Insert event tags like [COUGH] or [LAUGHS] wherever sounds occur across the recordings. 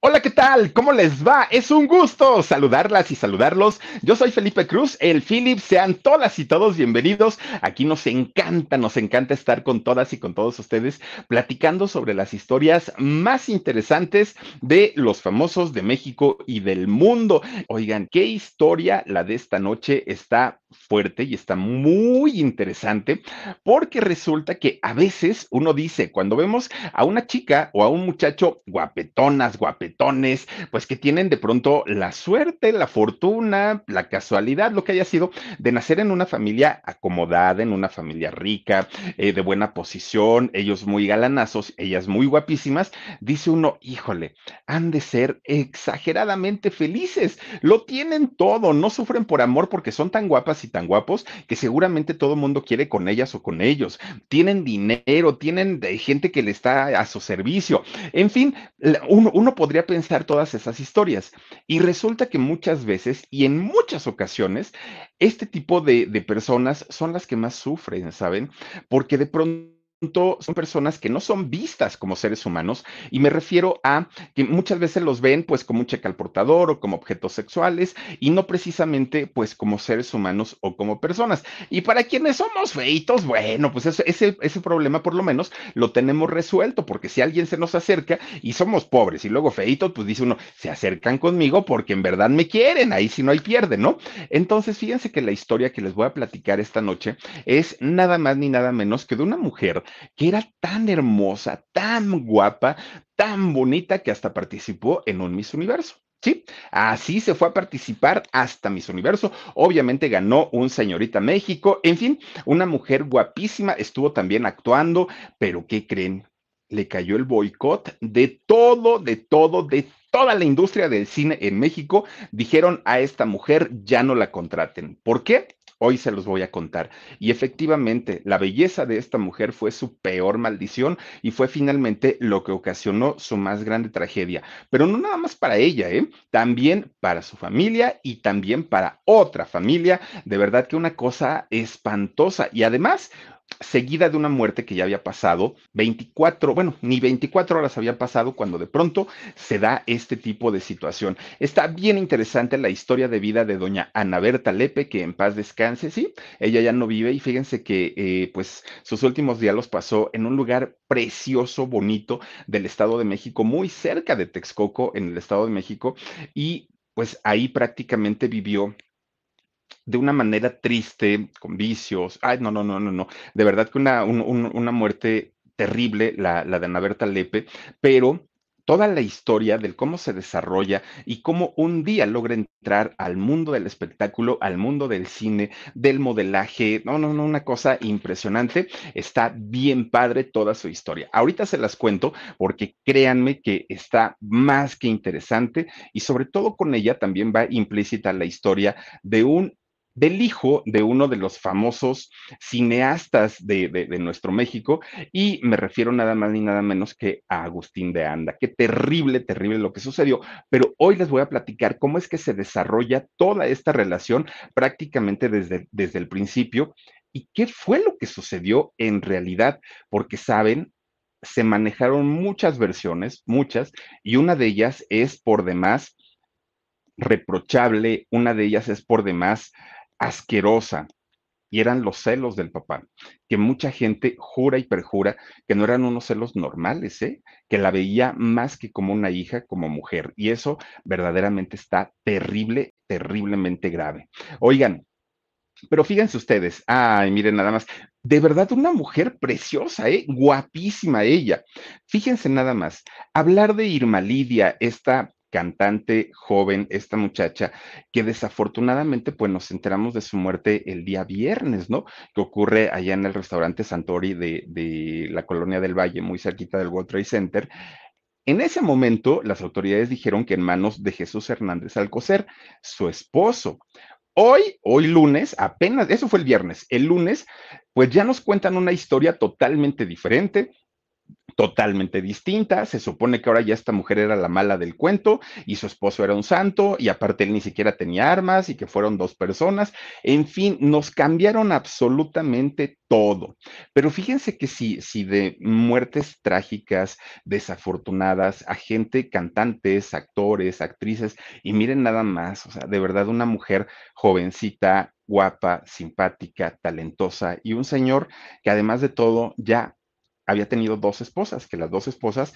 Hola, ¿qué tal? ¿Cómo les va? Es un gusto saludarlas y saludarlos. Yo soy Felipe Cruz, el Philip. Sean todas y todos bienvenidos. Aquí nos encanta, nos encanta estar con todas y con todos ustedes platicando sobre las historias más interesantes de los famosos de México y del mundo. Oigan, qué historia la de esta noche está fuerte y está muy interesante porque resulta que a veces uno dice, cuando vemos a una chica o a un muchacho guapetonas, pues que tienen de pronto la suerte, la fortuna, la casualidad, lo que haya sido, de nacer en una familia acomodada, en una familia rica, eh, de buena posición, ellos muy galanazos, ellas muy guapísimas, dice uno, híjole, han de ser exageradamente felices, lo tienen todo, no sufren por amor porque son tan guapas y tan guapos que seguramente todo el mundo quiere con ellas o con ellos. Tienen dinero, tienen gente que le está a su servicio. En fin, uno podría pensar todas esas historias. Y resulta que muchas veces y en muchas ocasiones, este tipo de, de personas son las que más sufren, ¿saben? Porque de pronto son personas que no son vistas como seres humanos y me refiero a que muchas veces los ven pues como un cheque al portador o como objetos sexuales y no precisamente pues como seres humanos o como personas. Y para quienes somos feitos, bueno, pues ese, ese problema por lo menos lo tenemos resuelto porque si alguien se nos acerca y somos pobres y luego feitos, pues dice uno, se acercan conmigo porque en verdad me quieren, ahí si no hay pierde, ¿no? Entonces fíjense que la historia que les voy a platicar esta noche es nada más ni nada menos que de una mujer que era tan hermosa, tan guapa, tan bonita que hasta participó en un Miss Universo. Sí, así se fue a participar hasta Miss Universo. Obviamente ganó un señorita México. En fin, una mujer guapísima estuvo también actuando, pero ¿qué creen? Le cayó el boicot de todo, de todo, de toda la industria del cine en México. Dijeron a esta mujer ya no la contraten. ¿Por qué? Hoy se los voy a contar. Y efectivamente, la belleza de esta mujer fue su peor maldición y fue finalmente lo que ocasionó su más grande tragedia. Pero no nada más para ella, ¿eh? También para su familia y también para otra familia. De verdad que una cosa espantosa. Y además, seguida de una muerte que ya había pasado 24, bueno, ni 24 horas habían pasado cuando de pronto se da este tipo de situación. Está bien interesante la historia de vida de doña Ana Berta Lepe, que en paz descanse, sí, ella ya no vive y fíjense que eh, pues sus últimos días los pasó en un lugar precioso, bonito del Estado de México, muy cerca de Texcoco, en el Estado de México, y pues ahí prácticamente vivió de una manera triste, con vicios. Ay, no, no, no, no, no. De verdad que una, una muerte terrible, la, la de Ana Berta Lepe, pero toda la historia del cómo se desarrolla y cómo un día logra entrar al mundo del espectáculo, al mundo del cine, del modelaje. No, no, no, una cosa impresionante. Está bien padre toda su historia. Ahorita se las cuento porque créanme que está más que interesante y sobre todo con ella también va implícita la historia de un del hijo de uno de los famosos cineastas de, nuestro México, y me refiero nada más ni nada menos que a Agustín de Anda. Qué terrible, terrible lo que sucedió, pero hoy les voy a platicar cómo es que se desarrolla toda esta relación prácticamente desde, desde el principio y qué fue lo que sucedió en realidad, porque saben, se manejaron muchas versiones, muchas, y una de ellas es por demás reprochable, una de ellas es por demás asquerosa. y eran los celos del papá, que mucha gente jura y perjura que no eran unos celos normales, ¿eh? que la veía más que como una hija, como mujer. Y eso verdaderamente está terrible, terriblemente grave. Oigan, pero fíjense ustedes, ay, miren nada más, de verdad una mujer preciosa, ¿eh? guapísima ella. Fíjense nada más, hablar de Irma Lidia, esta cantante joven, esta muchacha, que desafortunadamente pues nos enteramos de su muerte el día viernes, ¿no? Que ocurre allá en el restaurante Santori de, de la colonia del Valle, muy cerquita del World Trade Center. En ese momento, las autoridades dijeron que en manos de Jesús Hernández Alcocer, su esposo. Hoy, hoy lunes, apenas, eso fue el viernes, el lunes, pues ya nos cuentan una historia totalmente diferente, totalmente distinta. Se supone que ahora ya esta mujer era la mala del cuento y su esposo era un santo y aparte él ni siquiera tenía armas y que fueron dos personas. En fin, nos cambiaron absolutamente todo. Pero fíjense que si, si de muertes trágicas, desafortunadas, a gente, cantantes, actores, actrices, y miren nada más, o sea, de verdad una mujer jovencita, guapa, simpática, talentosa y un señor que además de todo ya había tenido dos esposas, que las dos esposas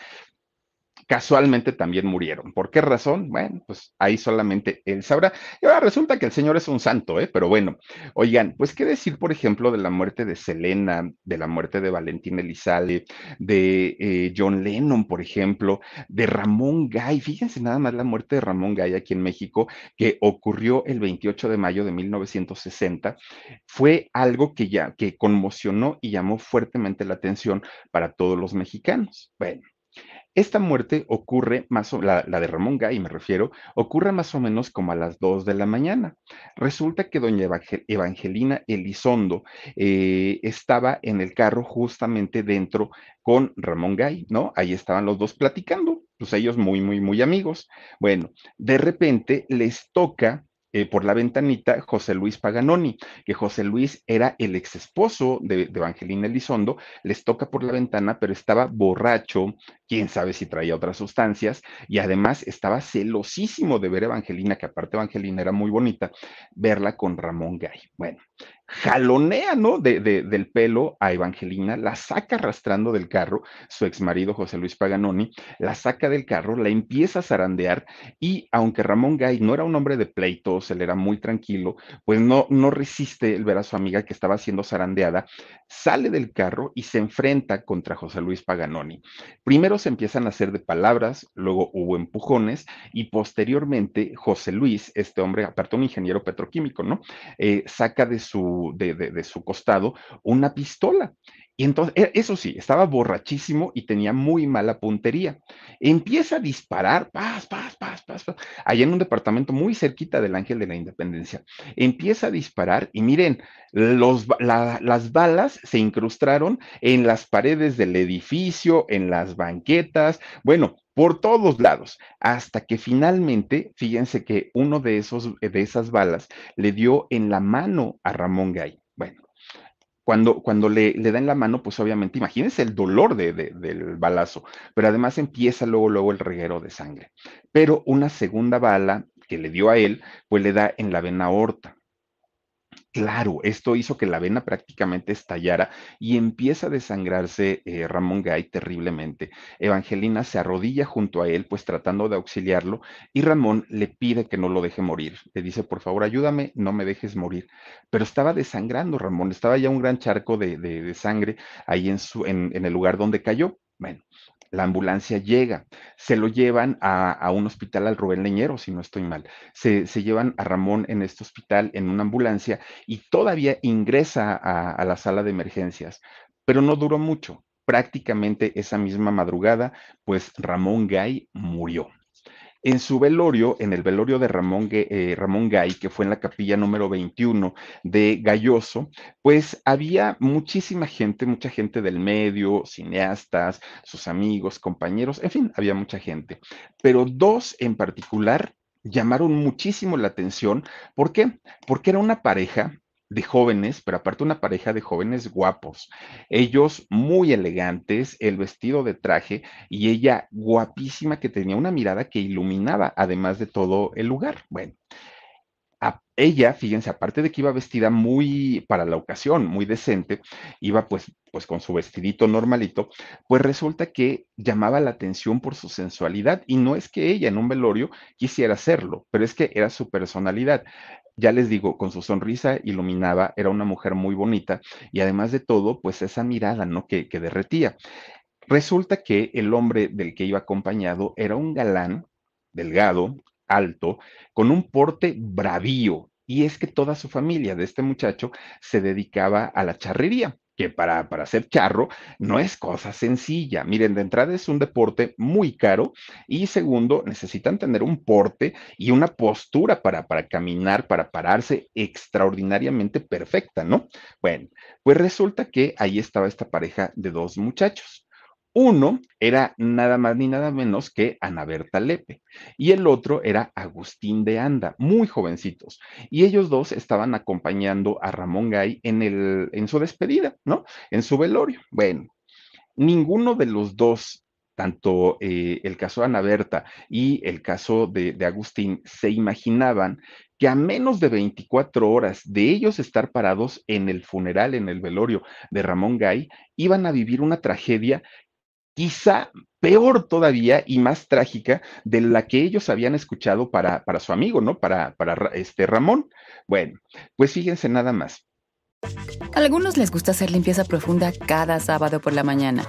casualmente también murieron. ¿Por qué razón? Bueno, pues ahí solamente él sabrá. Y ahora resulta que el Señor es un santo, ¿eh? Pero bueno, oigan, pues qué decir, por ejemplo, de la muerte de Selena, de la muerte de Valentín Elizalde, de eh, John Lennon, por ejemplo, de Ramón Gay. Fíjense nada más la muerte de Ramón Gay aquí en México, que ocurrió el 28 de mayo de 1960. Fue algo que ya, que conmocionó y llamó fuertemente la atención para todos los mexicanos. Bueno, esta muerte ocurre más o la, la de Ramón Gay, me refiero, ocurre más o menos como a las 2 de la mañana. Resulta que doña Evangelina Elizondo eh, estaba en el carro justamente dentro con Ramón Gay, ¿no? Ahí estaban los dos platicando, pues ellos muy, muy, muy amigos. Bueno, de repente les toca eh, por la ventanita José Luis Paganoni, que José Luis era el ex esposo de, de, Evangelina Elizondo, les toca por la ventana, pero estaba borracho, quién sabe si traía otras sustancias, y además estaba celosísimo de ver a Evangelina, que aparte Evangelina era muy bonita, verla con Ramón Gay. Bueno, jalonea, ¿no? De, de, del pelo a Evangelina, la saca arrastrando del carro, su ex marido José Luis Paganoni, la saca del carro, la empieza a zarandear y aunque Ramón Gay no era un hombre de pleitos, él era muy tranquilo, pues no, no resiste el ver a su amiga que estaba siendo zarandeada, sale del carro y se enfrenta contra José Luis Paganoni. Primero se empiezan a hacer de palabras, luego hubo empujones y posteriormente José Luis, este hombre, aparte un ingeniero petroquímico, ¿no? Eh, saca de su, de, su costado una pistola. Y entonces, e, eso sí, estaba borrachísimo y tenía muy mala puntería. Empieza a disparar, paz, paz, paz, paz, paz, allá en un departamento muy cerquita del Ángel de la Independencia. Empieza a disparar y miren, las balas se incrustaron en las paredes del edificio, en las banquetas, bueno, por todos lados, hasta que finalmente, fíjense que uno de, esos, de esas balas le dio en la mano a Ramón Gay. Cuando, cuando le, le, da en la mano, pues obviamente, imagínense el dolor de, del balazo, pero además empieza luego, luego el reguero de sangre. Pero una segunda bala que le dio a él, pues le da en la vena aorta. Claro, esto hizo que la vena prácticamente estallara y empieza a desangrarse eh, Ramón Gay terriblemente. Evangelina se arrodilla junto a él, pues tratando de auxiliarlo, y Ramón le pide que no lo deje morir. Le dice, por favor, ayúdame, no me dejes morir. Pero estaba desangrando Ramón, estaba ya un gran charco de, sangre ahí en, su, en, en el lugar donde cayó. Bueno, la ambulancia llega, se lo llevan a, un hospital al Rubén Leñero, si no estoy mal. Se, llevan a Ramón en este hospital en una ambulancia y todavía ingresa a la sala de emergencias, pero no duró mucho. Prácticamente esa misma madrugada, pues Ramón Gay murió. En su velorio, en el velorio de Ramón, eh, Ramón, Gay, que fue en la capilla número 21 de Galloso, pues había muchísima gente, mucha gente del medio, cineastas, sus amigos, compañeros, en fin, había mucha gente. Pero dos en particular llamaron muchísimo la atención. ¿Por qué? Porque era una pareja de jóvenes, pero aparte una pareja de jóvenes guapos. Ellos muy elegantes, el vestido de traje y ella guapísima que tenía una mirada que iluminaba además de todo el lugar. Bueno, ella, fíjense, aparte de que iba vestida muy para la ocasión, muy decente, iba pues, pues con su vestidito normalito, pues resulta que llamaba la atención por su sensualidad y no es que ella en un velorio quisiera hacerlo, pero es que era su personalidad. Ya les digo, con su sonrisa iluminaba, era una mujer muy bonita y además de todo, pues esa mirada, ¿no? Que, que derretía. Resulta que el hombre del que iba acompañado era un galán delgado, alto, con un porte bravío. Y es que toda su familia de este muchacho se dedicaba a la charrería, para, para ser charro no es cosa sencilla. Miren, de entrada es un deporte muy caro y segundo, necesitan tener un porte y una postura para, para caminar, para pararse extraordinariamente perfecta, ¿no? Bueno, pues resulta que ahí estaba esta pareja de dos muchachos. Uno era nada más ni nada menos que Ana Berta Lepe y el otro era Agustín de Anda, muy jovencitos. Y ellos dos estaban acompañando a Ramón Gay en, el, en su despedida, ¿no? En su velorio. Bueno, ninguno de los dos, tanto eh, el caso de Ana Berta y el caso de, de Agustín, se imaginaban que a menos de 24 horas de ellos estar parados en el funeral, en el velorio de Ramón Gay, iban a vivir una tragedia quizá peor todavía y más trágica de la que ellos habían escuchado para, para su amigo, ¿no? Para, para este Ramón. Bueno, pues fíjense nada más. A algunos les gusta hacer limpieza profunda cada sábado por la mañana.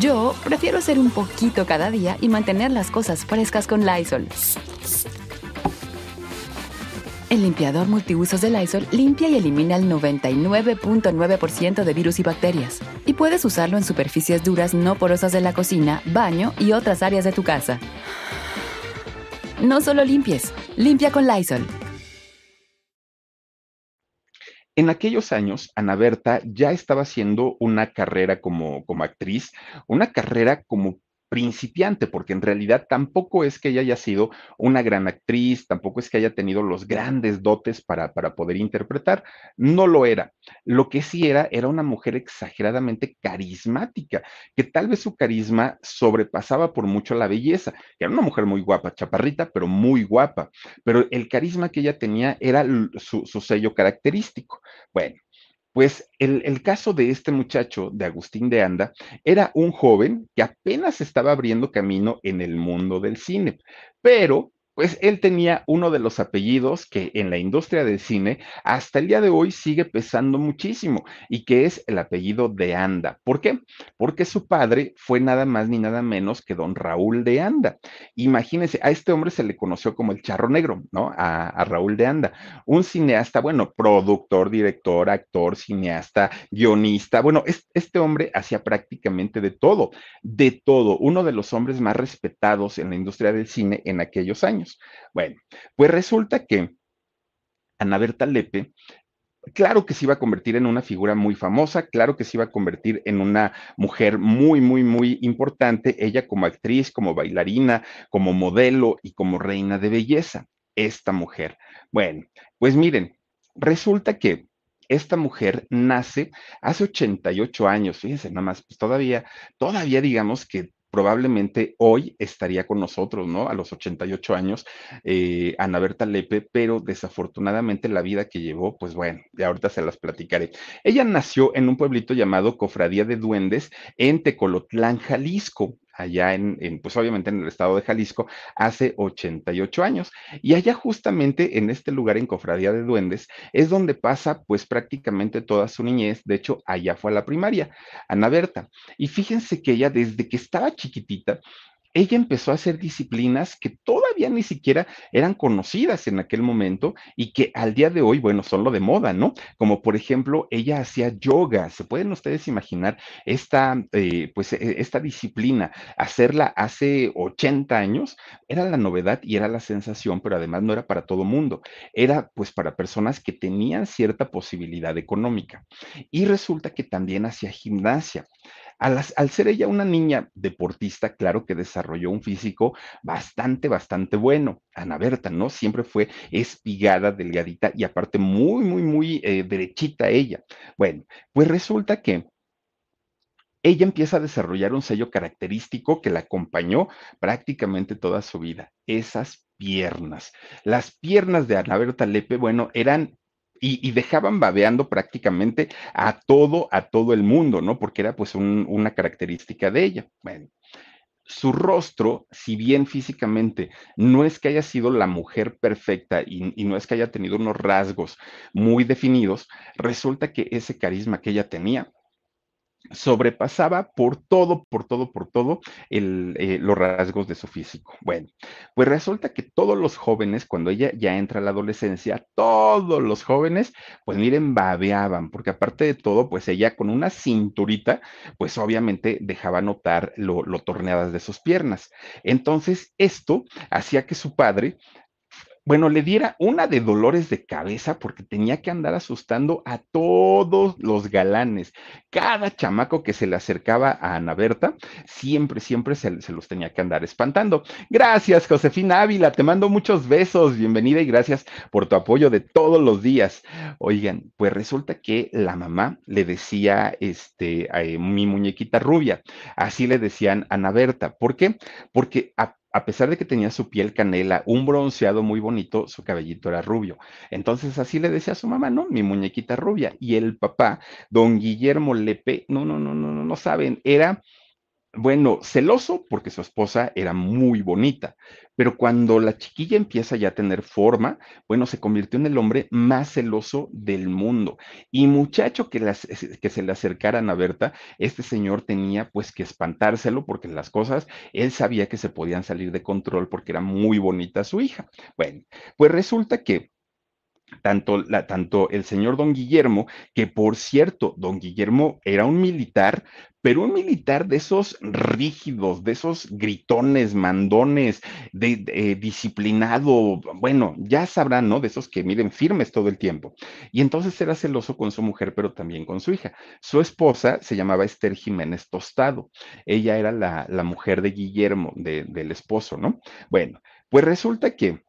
Yo prefiero hacer un poquito cada día y mantener las cosas frescas con Lysol. El limpiador multiusos de Lysol limpia y elimina el 99.9% de virus y bacterias. Y puedes usarlo en superficies duras no porosas de la cocina, baño y otras áreas de tu casa. No solo limpies, limpia con Lysol. En aquellos años, Ana Berta ya estaba haciendo una carrera como, como actriz, una carrera como principiante, porque en realidad tampoco es que ella haya sido una gran actriz, tampoco es que haya tenido los grandes dotes para, para poder interpretar, no lo era. Lo que sí era, era una mujer exageradamente carismática, que tal vez su carisma sobrepasaba por mucho la belleza. Era una mujer muy guapa, chaparrita, pero muy guapa, pero el carisma que ella tenía era su, su sello característico. Bueno, pues el, el, caso de este muchacho, de Agustín de Anda, era un joven que apenas estaba abriendo camino en el mundo del cine, pero pues él tenía uno de los apellidos que en la industria del cine hasta el día de hoy sigue pesando muchísimo y que es el apellido de Anda. ¿Por qué? Porque su padre fue nada más ni nada menos que don Raúl de Anda. Imagínense, a este hombre se le conoció como el charro negro, ¿no? A, a Raúl de Anda, un cineasta, bueno, productor, director, actor, cineasta, guionista. Bueno, es, este hombre hacía prácticamente de todo, de todo, uno de los hombres más respetados en la industria del cine en aquellos años. Bueno, pues resulta que Ana Berta Lepe claro que se iba a convertir en una figura muy famosa, claro que se iba a convertir en una mujer muy, muy, muy importante, ella como actriz, como bailarina, como modelo y como reina de belleza, esta mujer. Bueno, pues miren, resulta que esta mujer nace hace 88 años, fíjense nada más, pues todavía, todavía digamos que probablemente hoy estaría con nosotros, ¿no? A los 88 años, eh, Ana Berta Lepe, pero desafortunadamente la vida que llevó, pues bueno, ya ahorita se las platicaré. Ella nació en un pueblito llamado Cofradía de Duendes en Tecolotlán, Jalisco allá en, pues obviamente en el estado de Jalisco, hace 88 años. Y allá justamente en este lugar, en Cofradía de Duendes, es donde pasa pues prácticamente toda su niñez. De hecho, allá fue a la primaria, Ana Berta. Y fíjense que ella desde que estaba chiquitita, ella empezó a hacer disciplinas que todavía ni siquiera eran conocidas en aquel momento y que al día de hoy, bueno, son lo de moda, ¿no? Como por ejemplo, ella hacía yoga. ¿Se pueden ustedes imaginar esta, eh, pues, e, esta disciplina? Hacerla hace 80 años era la novedad y era la sensación, pero además no era para todo mundo. Era pues para personas que tenían cierta posibilidad económica. Y resulta que también hacía gimnasia. Al, ser ella una niña deportista, claro que desarrolló un físico bastante, bastante bueno. Ana Berta, ¿no? Siempre fue espigada, delgadita y aparte muy, muy, muy eh, derechita ella. Bueno, pues resulta que ella empieza a desarrollar un sello característico que la acompañó prácticamente toda su vida, esas piernas. Las piernas de Ana Berta Lepe, bueno, eran y, dejaban babeando prácticamente a todo, a todo el mundo, ¿no? Porque era pues una característica de ella. Bueno, su rostro, si bien físicamente no es que haya sido la mujer perfecta y, y, no es que haya tenido unos rasgos muy definidos, resulta que ese carisma que ella tenía sobrepasaba por todo, por todo, por todo el, eh, los rasgos de su físico. Bueno, pues resulta que todos los jóvenes, cuando ella ya entra a la adolescencia, todos los jóvenes, pues miren, babeaban, porque aparte de todo, pues ella con una cinturita, pues obviamente dejaba notar lo, lo torneadas de sus piernas. Entonces, esto hacía que su padre bueno, le diera una de dolores de cabeza porque tenía que andar asustando a todos los galanes. Cada chamaco que se le acercaba a Ana Berta, siempre, siempre se, los tenía que andar espantando. Gracias, Josefina Ávila, te mando muchos besos, bienvenida y gracias por tu apoyo de todos los días. Oigan, pues resulta que la mamá le decía, este, a, mi muñequita rubia, así le decían a Ana Berta. ¿Por qué? Porque a a pesar de que tenía su piel canela, un bronceado muy bonito, su cabellito era rubio. Entonces así le decía a su mamá, ¿no? Mi muñequita rubia. Y el papá, don Guillermo Lepe, no, no, no, no, no, no saben, era bueno, celoso porque su esposa era muy bonita, pero cuando la chiquilla empieza ya a tener forma, bueno, se convirtió en el hombre más celoso del mundo. Y muchacho que, se le acercaran a Berta, este señor tenía pues que espantárselo porque las cosas, él sabía que se podían salir de control porque era muy bonita su hija. Bueno, pues resulta que tanto, la, tanto el señor don Guillermo, que por cierto, don Guillermo era un militar, pero un militar de esos rígidos, de esos gritones, mandones, de, eh, disciplinado, bueno, ya sabrán, ¿no? De esos que miren firmes todo el tiempo. Y entonces era celoso con su mujer, pero también con su hija. Su esposa se llamaba Esther Jiménez Tostado. Ella era la, la mujer de Guillermo, de, del esposo, ¿no? Bueno, pues resulta que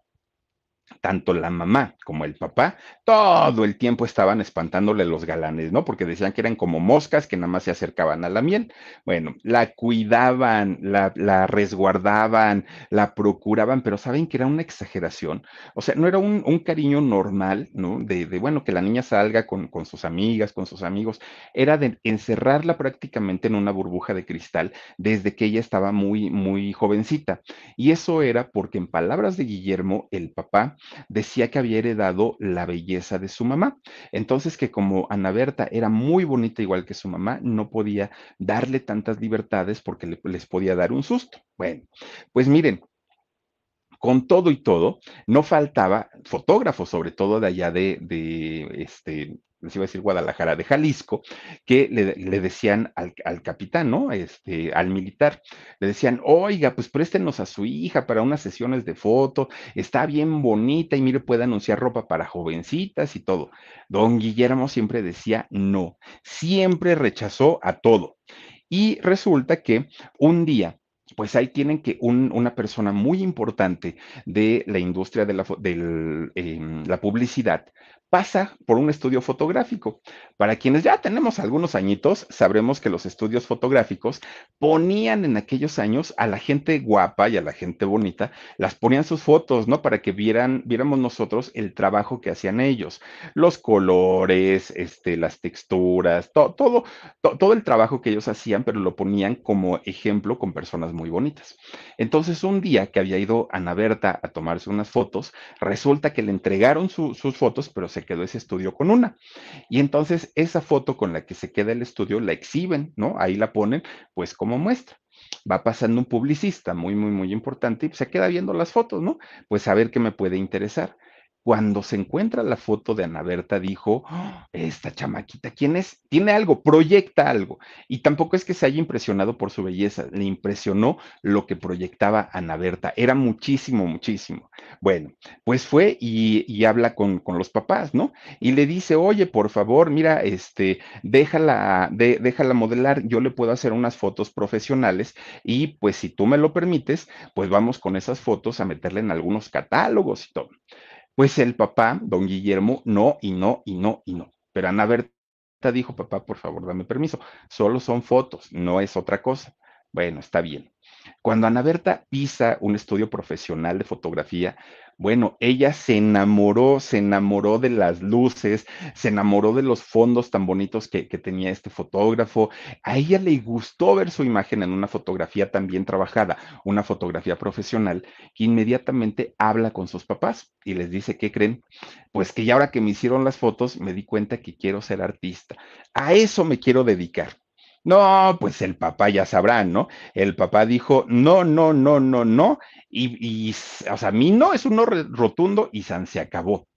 tanto la mamá como el papá, todo el tiempo estaban espantándole los galanes, ¿no? Porque decían que eran como moscas que nada más se acercaban a la miel. Bueno, la cuidaban, la, la resguardaban, la procuraban, pero saben que era una exageración. O sea, no era un, un cariño normal, ¿no? De, de, bueno, que la niña salga con, con sus amigas, con sus amigos. Era de encerrarla prácticamente en una burbuja de cristal desde que ella estaba muy, muy jovencita. Y eso era porque en palabras de Guillermo, el papá, decía que había heredado la belleza de su mamá. Entonces que como Ana Berta era muy bonita igual que su mamá, no podía darle tantas libertades porque le, les podía dar un susto. Bueno, pues miren, con todo y todo, no faltaba fotógrafos, sobre todo de allá de, de este, les iba a decir Guadalajara, de Jalisco, que le, decían al, al, capitán, ¿no? Este, al militar, le decían, oiga, pues préstenos a su hija para unas sesiones de foto, está bien bonita y mire, puede anunciar ropa para jovencitas y todo. Don Guillermo siempre decía no, siempre rechazó a todo. Y resulta que un día pues ahí tienen que un, una persona muy importante de la industria de la, de eh, la publicidad pasa por un estudio fotográfico. Para quienes ya tenemos algunos añitos, sabremos que los estudios fotográficos ponían en aquellos años a la gente guapa y a la gente bonita, las ponían sus fotos, ¿no? Para que vieran, viéramos nosotros el trabajo que hacían ellos, los colores, este, las texturas, to, todo, to, todo el trabajo que ellos hacían, pero lo ponían como ejemplo con personas muy bonitas. Entonces, un día que había ido Ana Berta a tomarse unas fotos, resulta que le entregaron su, sus fotos, pero se quedó ese estudio con una. Y entonces esa foto con la que se queda el estudio la exhiben, ¿no? Ahí la ponen pues como muestra. Va pasando un publicista muy, muy, muy importante y se queda viendo las fotos, ¿no? Pues a ver qué me puede interesar cuando se encuentra la foto de Ana Berta, dijo, ¡Oh, esta chamaquita, ¿quién es? Tiene algo, proyecta algo. Y tampoco es que se haya impresionado por su belleza, le impresionó lo que proyectaba Ana Berta. Era muchísimo, muchísimo. Bueno, pues fue y, habla con, con, los papás, ¿no? Y le dice, oye, por favor, mira, este, déjala, déjala modelar, yo le puedo hacer unas fotos profesionales y pues si tú me lo permites, pues vamos con esas fotos a meterle en algunos catálogos y todo. Pues el papá, don Guillermo, no y no y no y no. Pero Ana Berta dijo, papá, por favor, dame permiso. Solo son fotos, no es otra cosa. Bueno, está bien. Cuando Ana Berta pisa un estudio profesional de fotografía, bueno, ella se enamoró, se enamoró de las luces, se enamoró de los fondos tan bonitos que, tenía este fotógrafo. A ella le gustó ver su imagen en una fotografía tan bien trabajada, una fotografía profesional, que inmediatamente habla con sus papás y les dice, ¿qué creen? Pues que ya ahora que me hicieron las fotos, me di cuenta que quiero ser artista. A eso me quiero dedicar. No, pues el papá ya sabrá, ¿no? El papá dijo, no, no, no, no, no, y, o sea, a mí no, es un no rotundo y San se acabó.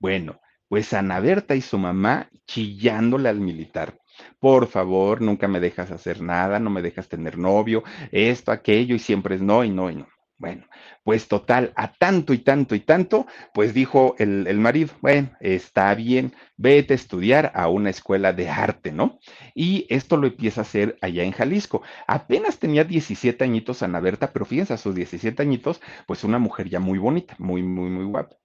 Bueno, pues Ana Berta y su mamá chillándole al militar. Por favor, nunca me dejas hacer nada, no me dejas tener novio, esto, aquello, y siempre es no y no y no. Bueno, pues total, a tanto y tanto y tanto, pues dijo el, el, marido, bueno, está bien, vete a estudiar a una escuela de arte, ¿no? Y esto lo empieza a hacer allá en Jalisco. Apenas tenía 17 añitos Ana Berta, pero fíjense, a sus 17 añitos, pues una mujer ya muy bonita, muy, muy, muy guapa.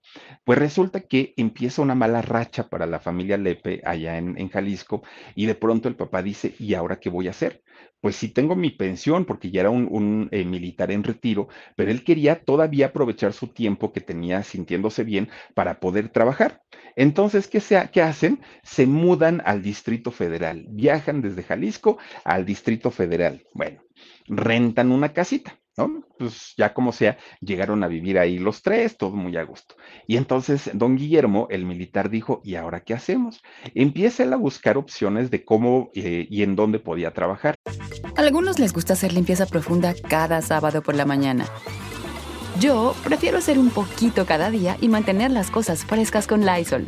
Pues resulta que empieza una mala racha para la familia Lepe allá en, Jalisco y de pronto el papá dice, ¿y ahora qué voy a hacer? pues sí tengo mi pensión porque ya era un, eh, militar en retiro, pero él quería todavía aprovechar su tiempo que tenía sintiéndose bien para poder trabajar. Entonces, ¿qué, ¿qué hacen? Se mudan al Distrito Federal, viajan desde Jalisco al Distrito Federal. Bueno, rentan una casita. Pues ya como sea, llegaron a vivir ahí los tres, todo muy a gusto. Y entonces don Guillermo, el militar, dijo, ¿y ahora qué hacemos? Empieza él a buscar opciones de cómo eh, y en dónde podía trabajar. A algunos les gusta hacer limpieza profunda cada sábado por la mañana. Yo prefiero hacer un poquito cada día y mantener las cosas frescas con Lysol.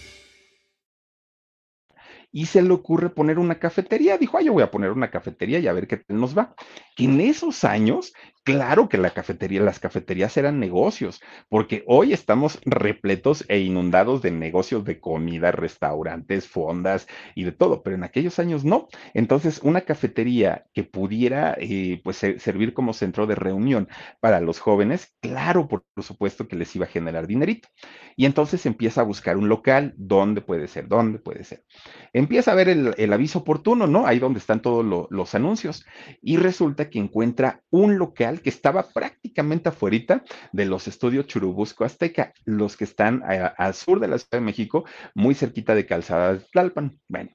y se le ocurre poner una cafetería. Dijo, ay, yo voy a poner una cafetería y a ver qué nos va. Que en esos años, claro que la cafetería, las cafeterías eran negocios, porque hoy estamos repletos e inundados de negocios de comida, restaurantes, fondas y de todo, pero en aquellos años no. Entonces, una cafetería que pudiera, eh, pues, servir como centro de reunión para los jóvenes, claro, por supuesto que les iba a generar dinerito. Y entonces empieza a buscar un local, ¿dónde puede ser? ¿Dónde puede ser? Empieza a ver el, aviso oportuno, ¿no? Ahí donde están todos los anuncios. Y resulta que encuentra un local que estaba prácticamente afuera de los estudios Churubusco Azteca, los que están al sur de la Ciudad de México, muy cerquita de Calzada de Tlalpan. Bueno,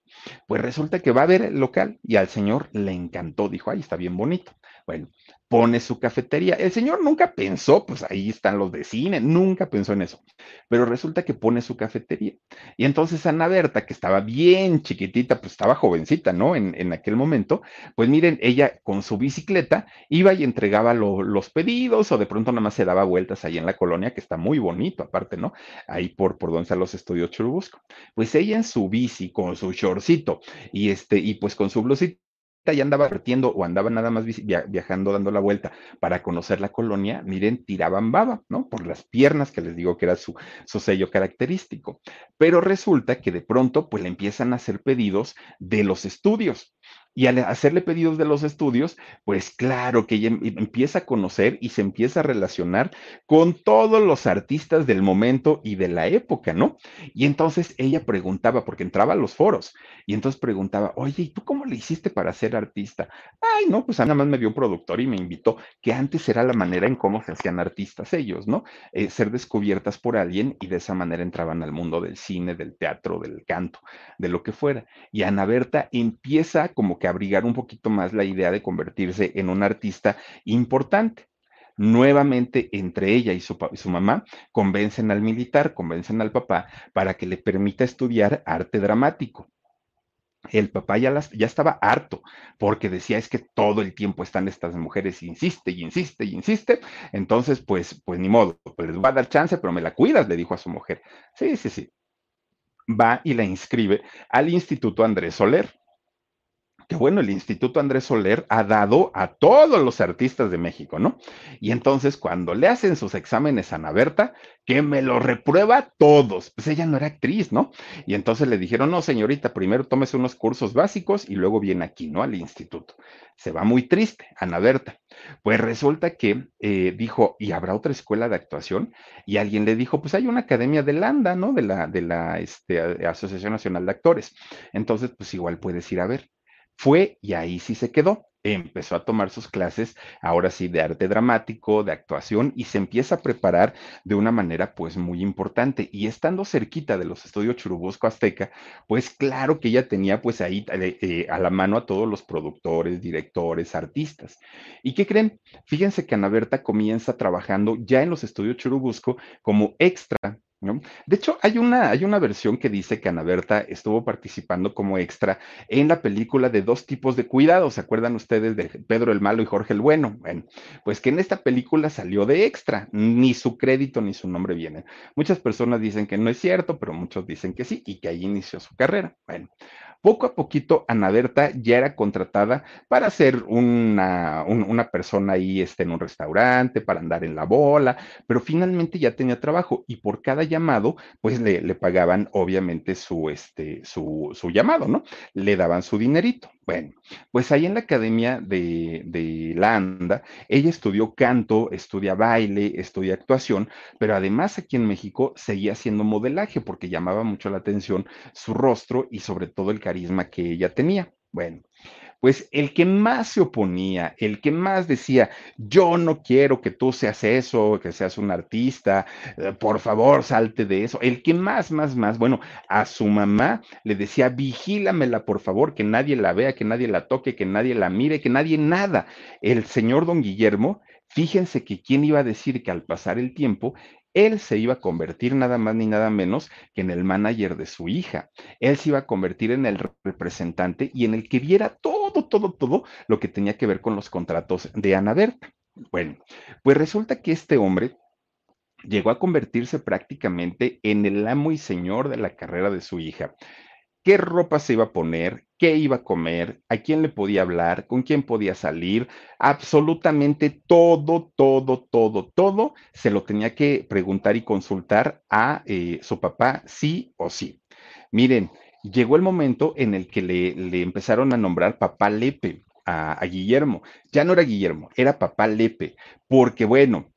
pues resulta que va a ver el local y al señor le encantó, dijo, ay, está bien bonito. Bueno, pone su cafetería. El señor nunca pensó, pues ahí están los de cine, nunca pensó en eso. Pero resulta que pone su cafetería. Y entonces Ana Berta, que estaba bien chiquitita, pues estaba jovencita, ¿no? En, en aquel momento, pues miren, ella con su bicicleta iba y entregaba los pedidos o de pronto nada más se daba vueltas ahí en la colonia, que está muy bonito aparte, ¿no? Ahí por, por donde están los estudios Churubusco. Pues ella en su bici, con su shortcito y este, y pues con su blusita ya andaba vertiendo o andaba nada más viajando dando la vuelta para conocer la colonia, miren, tiraban baba, ¿no? Por las piernas que les digo que era su, su sello característico. Pero resulta que de pronto pues le empiezan a hacer pedidos de los estudios. Y al hacerle pedidos de los estudios, pues claro que ella em, empieza a conocer y se empieza a relacionar con todos los artistas del momento y de la época, ¿no? Y entonces ella preguntaba, porque entraba a los foros, y entonces preguntaba, oye, ¿y tú cómo le hiciste para ser artista? Ay, no, pues nada más me dio un productor y me invitó, que antes era la manera en cómo se hacían artistas ellos, ¿no? Eh, ser descubiertas por alguien y de esa manera entraban al mundo del cine, del teatro, del canto, de lo que fuera. Y Ana Berta empieza como que abrigar un poquito más la idea de convertirse en un artista importante. Nuevamente, entre ella y su, su, mamá, convencen al militar, convencen al papá para que le permita estudiar arte dramático. El papá ya, las, ya estaba harto porque decía es que todo el tiempo están estas mujeres, insiste y insiste y insiste. Entonces, pues, pues ni modo, pues les va a dar chance, pero me la cuidas, le dijo a su mujer. Sí, sí, sí. Va y la inscribe al Instituto Andrés Soler que bueno, el Instituto Andrés Soler ha dado a todos los artistas de México, ¿no? Y entonces cuando le hacen sus exámenes a Ana Berta, que me lo reprueba todos, pues ella no era actriz, ¿no? Y entonces le dijeron, no, señorita, primero tómese unos cursos básicos y luego viene aquí, ¿no? Al instituto. Se va muy triste, Ana Berta. Pues resulta que eh, dijo, ¿y habrá otra escuela de actuación? Y alguien le dijo, pues hay una academia de Landa, ¿no? De la, de la este, Asociación Nacional de Actores. Entonces, pues igual puedes ir a ver. Fue y ahí sí se quedó. Empezó a tomar sus clases, ahora sí, de arte dramático, de actuación, y se empieza a preparar de una manera pues muy importante. Y estando cerquita de los estudios Churubusco Azteca, pues claro que ella tenía pues ahí eh, eh, a la mano a todos los productores, directores, artistas. ¿Y qué creen? Fíjense que Ana Berta comienza trabajando ya en los estudios Churubusco como extra de hecho, hay una, hay una versión que dice que Ana Berta estuvo participando como extra en la película de dos tipos de cuidados. ¿Se acuerdan ustedes de Pedro el Malo y Jorge el Bueno? Bueno, pues que en esta película salió de extra, ni su crédito ni su nombre vienen. Muchas personas dicen que no es cierto, pero muchos dicen que sí y que ahí inició su carrera. Bueno, poco a poquito, Ana Berta ya era contratada para ser una, una persona ahí este, en un restaurante, para andar en la bola, pero finalmente ya tenía trabajo y por cada llamado, pues le, le pagaban obviamente su, este, su, su llamado, ¿no? Le daban su dinerito. Bueno, pues ahí en la academia de, de la ella estudió canto, estudia baile, estudia actuación, pero además aquí en México seguía haciendo modelaje porque llamaba mucho la atención su rostro y sobre todo el carisma que ella tenía. Bueno, pues el que más se oponía, el que más decía, yo no quiero que tú seas eso, que seas un artista, eh, por favor, salte de eso, el que más, más, más, bueno, a su mamá le decía, vigílamela, por favor, que nadie la vea, que nadie la toque, que nadie la mire, que nadie nada. El señor don Guillermo Fíjense que quién iba a decir que al pasar el tiempo, él se iba a convertir nada más ni nada menos que en el manager de su hija. Él se iba a convertir en el representante y en el que viera todo, todo, todo lo que tenía que ver con los contratos de Ana Berta. Bueno, pues resulta que este hombre llegó a convertirse prácticamente en el amo y señor de la carrera de su hija qué ropa se iba a poner, qué iba a comer, a quién le podía hablar, con quién podía salir, absolutamente todo, todo, todo, todo se lo tenía que preguntar y consultar a eh, su papá, sí o sí. Miren, llegó el momento en el que le, empezaron a nombrar papá Lepe. a Guillermo, ya no era Guillermo, era papá Lepe, porque bueno,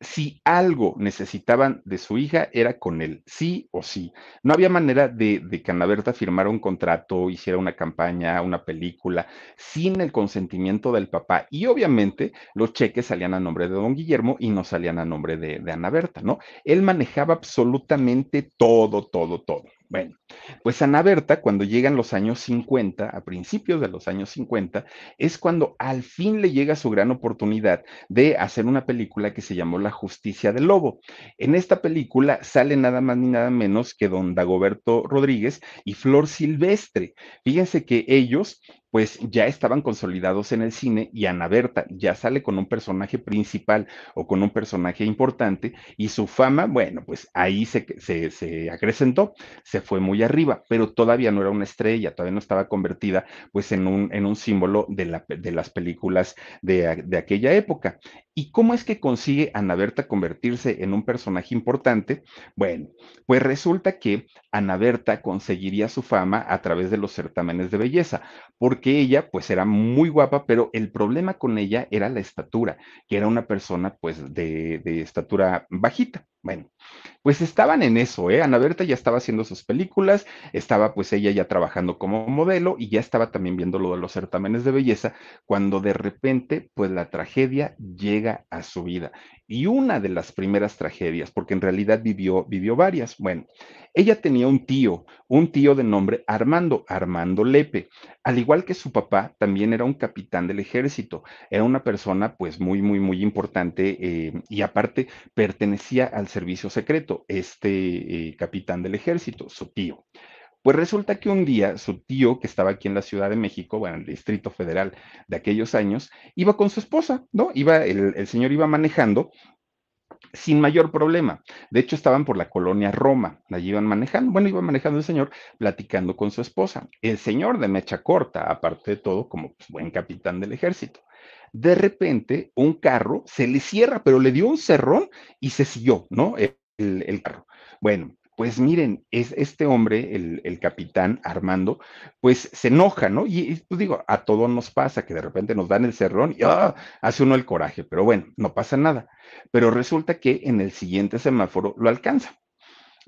si algo necesitaban de su hija era con él, sí o sí. No había manera de, de que Ana Berta firmara un contrato, hiciera una campaña, una película, sin el consentimiento del papá. Y obviamente los cheques salían a nombre de don Guillermo y no salían a nombre de, de Ana Berta, ¿no? Él manejaba absolutamente todo, todo, todo. Bueno, pues Ana Berta, cuando llegan los años 50, a principios de los años 50, es cuando al fin le llega su gran oportunidad de hacer una película que se llamó La Justicia del Lobo. En esta película sale nada más ni nada menos que don Dagoberto Rodríguez y Flor Silvestre. Fíjense que ellos pues ya estaban consolidados en el cine y Ana Berta ya sale con un personaje principal o con un personaje importante y su fama, bueno, pues ahí se, se, acrecentó, se fue muy arriba, pero todavía no era una estrella, todavía no estaba convertida pues en un, en un símbolo de, la, de las películas de, de aquella época. ¿Y cómo es que consigue Ana Berta convertirse en un personaje importante? Bueno, pues resulta que Ana Berta conseguiría su fama a través de los certámenes de belleza, porque ella pues era muy guapa, pero el problema con ella era la estatura, que era una persona pues de, de estatura bajita. Bueno, pues estaban en eso, ¿eh? Ana Berta ya estaba haciendo sus películas, estaba pues ella ya trabajando como modelo y ya estaba también viendo lo de los certámenes de belleza, cuando de repente pues la tragedia llega a su vida. Y una de las primeras tragedias, porque en realidad vivió, vivió varias, bueno, ella tenía un tío, un tío de nombre Armando, Armando Lepe. Al igual que su papá, también era un capitán del ejército. Era una persona pues muy, muy, muy importante eh, y aparte pertenecía al servicio secreto, este eh, capitán del ejército, su tío. Pues resulta que un día su tío, que estaba aquí en la Ciudad de México, bueno, el Distrito Federal de aquellos años, iba con su esposa, ¿no? Iba, el señor iba manejando sin mayor problema. De hecho, estaban por la colonia Roma, allí iban manejando, bueno, iba manejando el señor platicando con su esposa. El señor de mecha corta, aparte de todo, como pues, buen capitán del ejército. De repente, un carro se le cierra, pero le dio un cerrón y se siguió, ¿no? El, el carro. Bueno, pues miren, es este hombre, el, capitán Armando, pues se enoja, ¿no? Y, pues digo, a todos nos pasa que de repente nos dan el cerrón y ¡ah! hace uno el coraje, pero bueno, no pasa nada. Pero resulta que en el siguiente semáforo lo alcanza.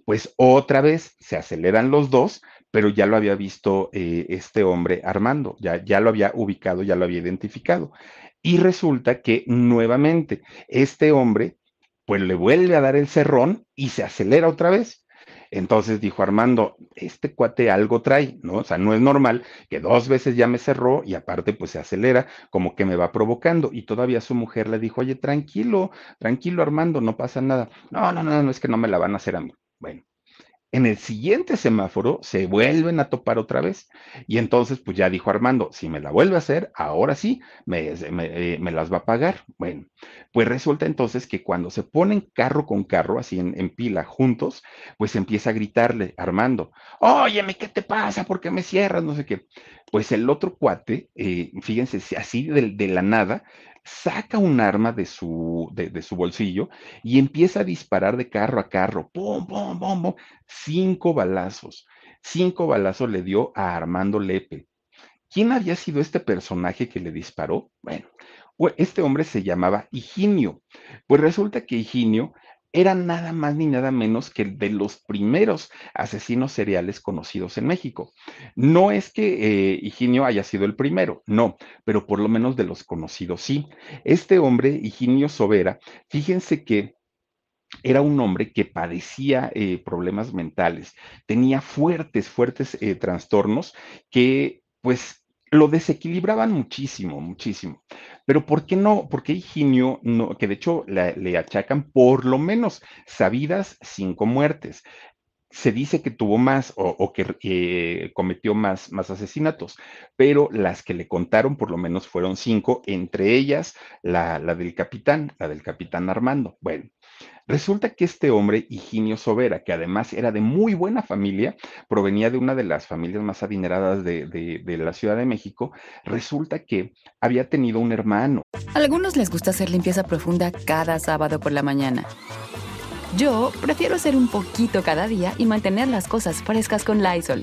Pues otra vez se aceleran los dos, pero ya lo había visto eh, este hombre Armando, ya, ya lo había ubicado, ya lo había identificado. Y resulta que nuevamente este hombre, pues le vuelve a dar el cerrón y se acelera otra vez. Entonces dijo Armando, este cuate algo trae, ¿no? O sea, no es normal que dos veces ya me cerró y aparte pues se acelera, como que me va provocando. Y todavía su mujer le dijo, oye, tranquilo, tranquilo Armando, no pasa nada. No, no, no, no es que no me la van a hacer a mí. Bueno, en el siguiente semáforo se vuelven a topar otra vez. Y entonces, pues ya dijo Armando, si me la vuelve a hacer, ahora sí, me, eh, las va a pagar. Bueno, pues resulta entonces que cuando se ponen carro con carro, así en, pila, juntos, pues empieza a gritarle Armando, óyeme, ¿qué te pasa? ¿Por qué me cierras? No sé qué. Pues el otro cuate, eh, fíjense, así de la nada, saca un arma de su, de, su bolsillo y empieza a disparar de carro a carro. ¡Pum, pum, pum, pum! Cinco balazos. Cinco balazos le dio a Armando Lepe. ¿Quién había sido este personaje que le disparó? Bueno, este hombre se llamaba Higinio. Pues resulta que Higinio era nada más ni nada menos que de los primeros asesinos seriales conocidos en México. No es que eh, Higinio haya sido el primero, no, pero por lo menos de los conocidos sí. Este hombre, Higinio Sobera, fíjense que era un hombre que padecía eh, problemas mentales, tenía fuertes, fuertes eh, trastornos que pues lo desequilibraban muchísimo, muchísimo. Pero ¿por qué no? ¿Por qué Higinio, no, que de hecho le achacan por lo menos sabidas cinco muertes? se dice que tuvo más o, que eh, cometió más, asesinatos, pero las que le contaron por lo menos fueron cinco, entre ellas la, la del capitán, la del capitán Armando. Bueno, Resulta que este hombre, Higinio Sobera, que además era de muy buena familia, provenía de una de las familias más adineradas de, la Ciudad de México, resulta que había tenido un hermano. A algunos les gusta hacer limpieza profunda cada sábado por la mañana. Yo prefiero hacer un poquito cada día y mantener las cosas frescas con Lysol.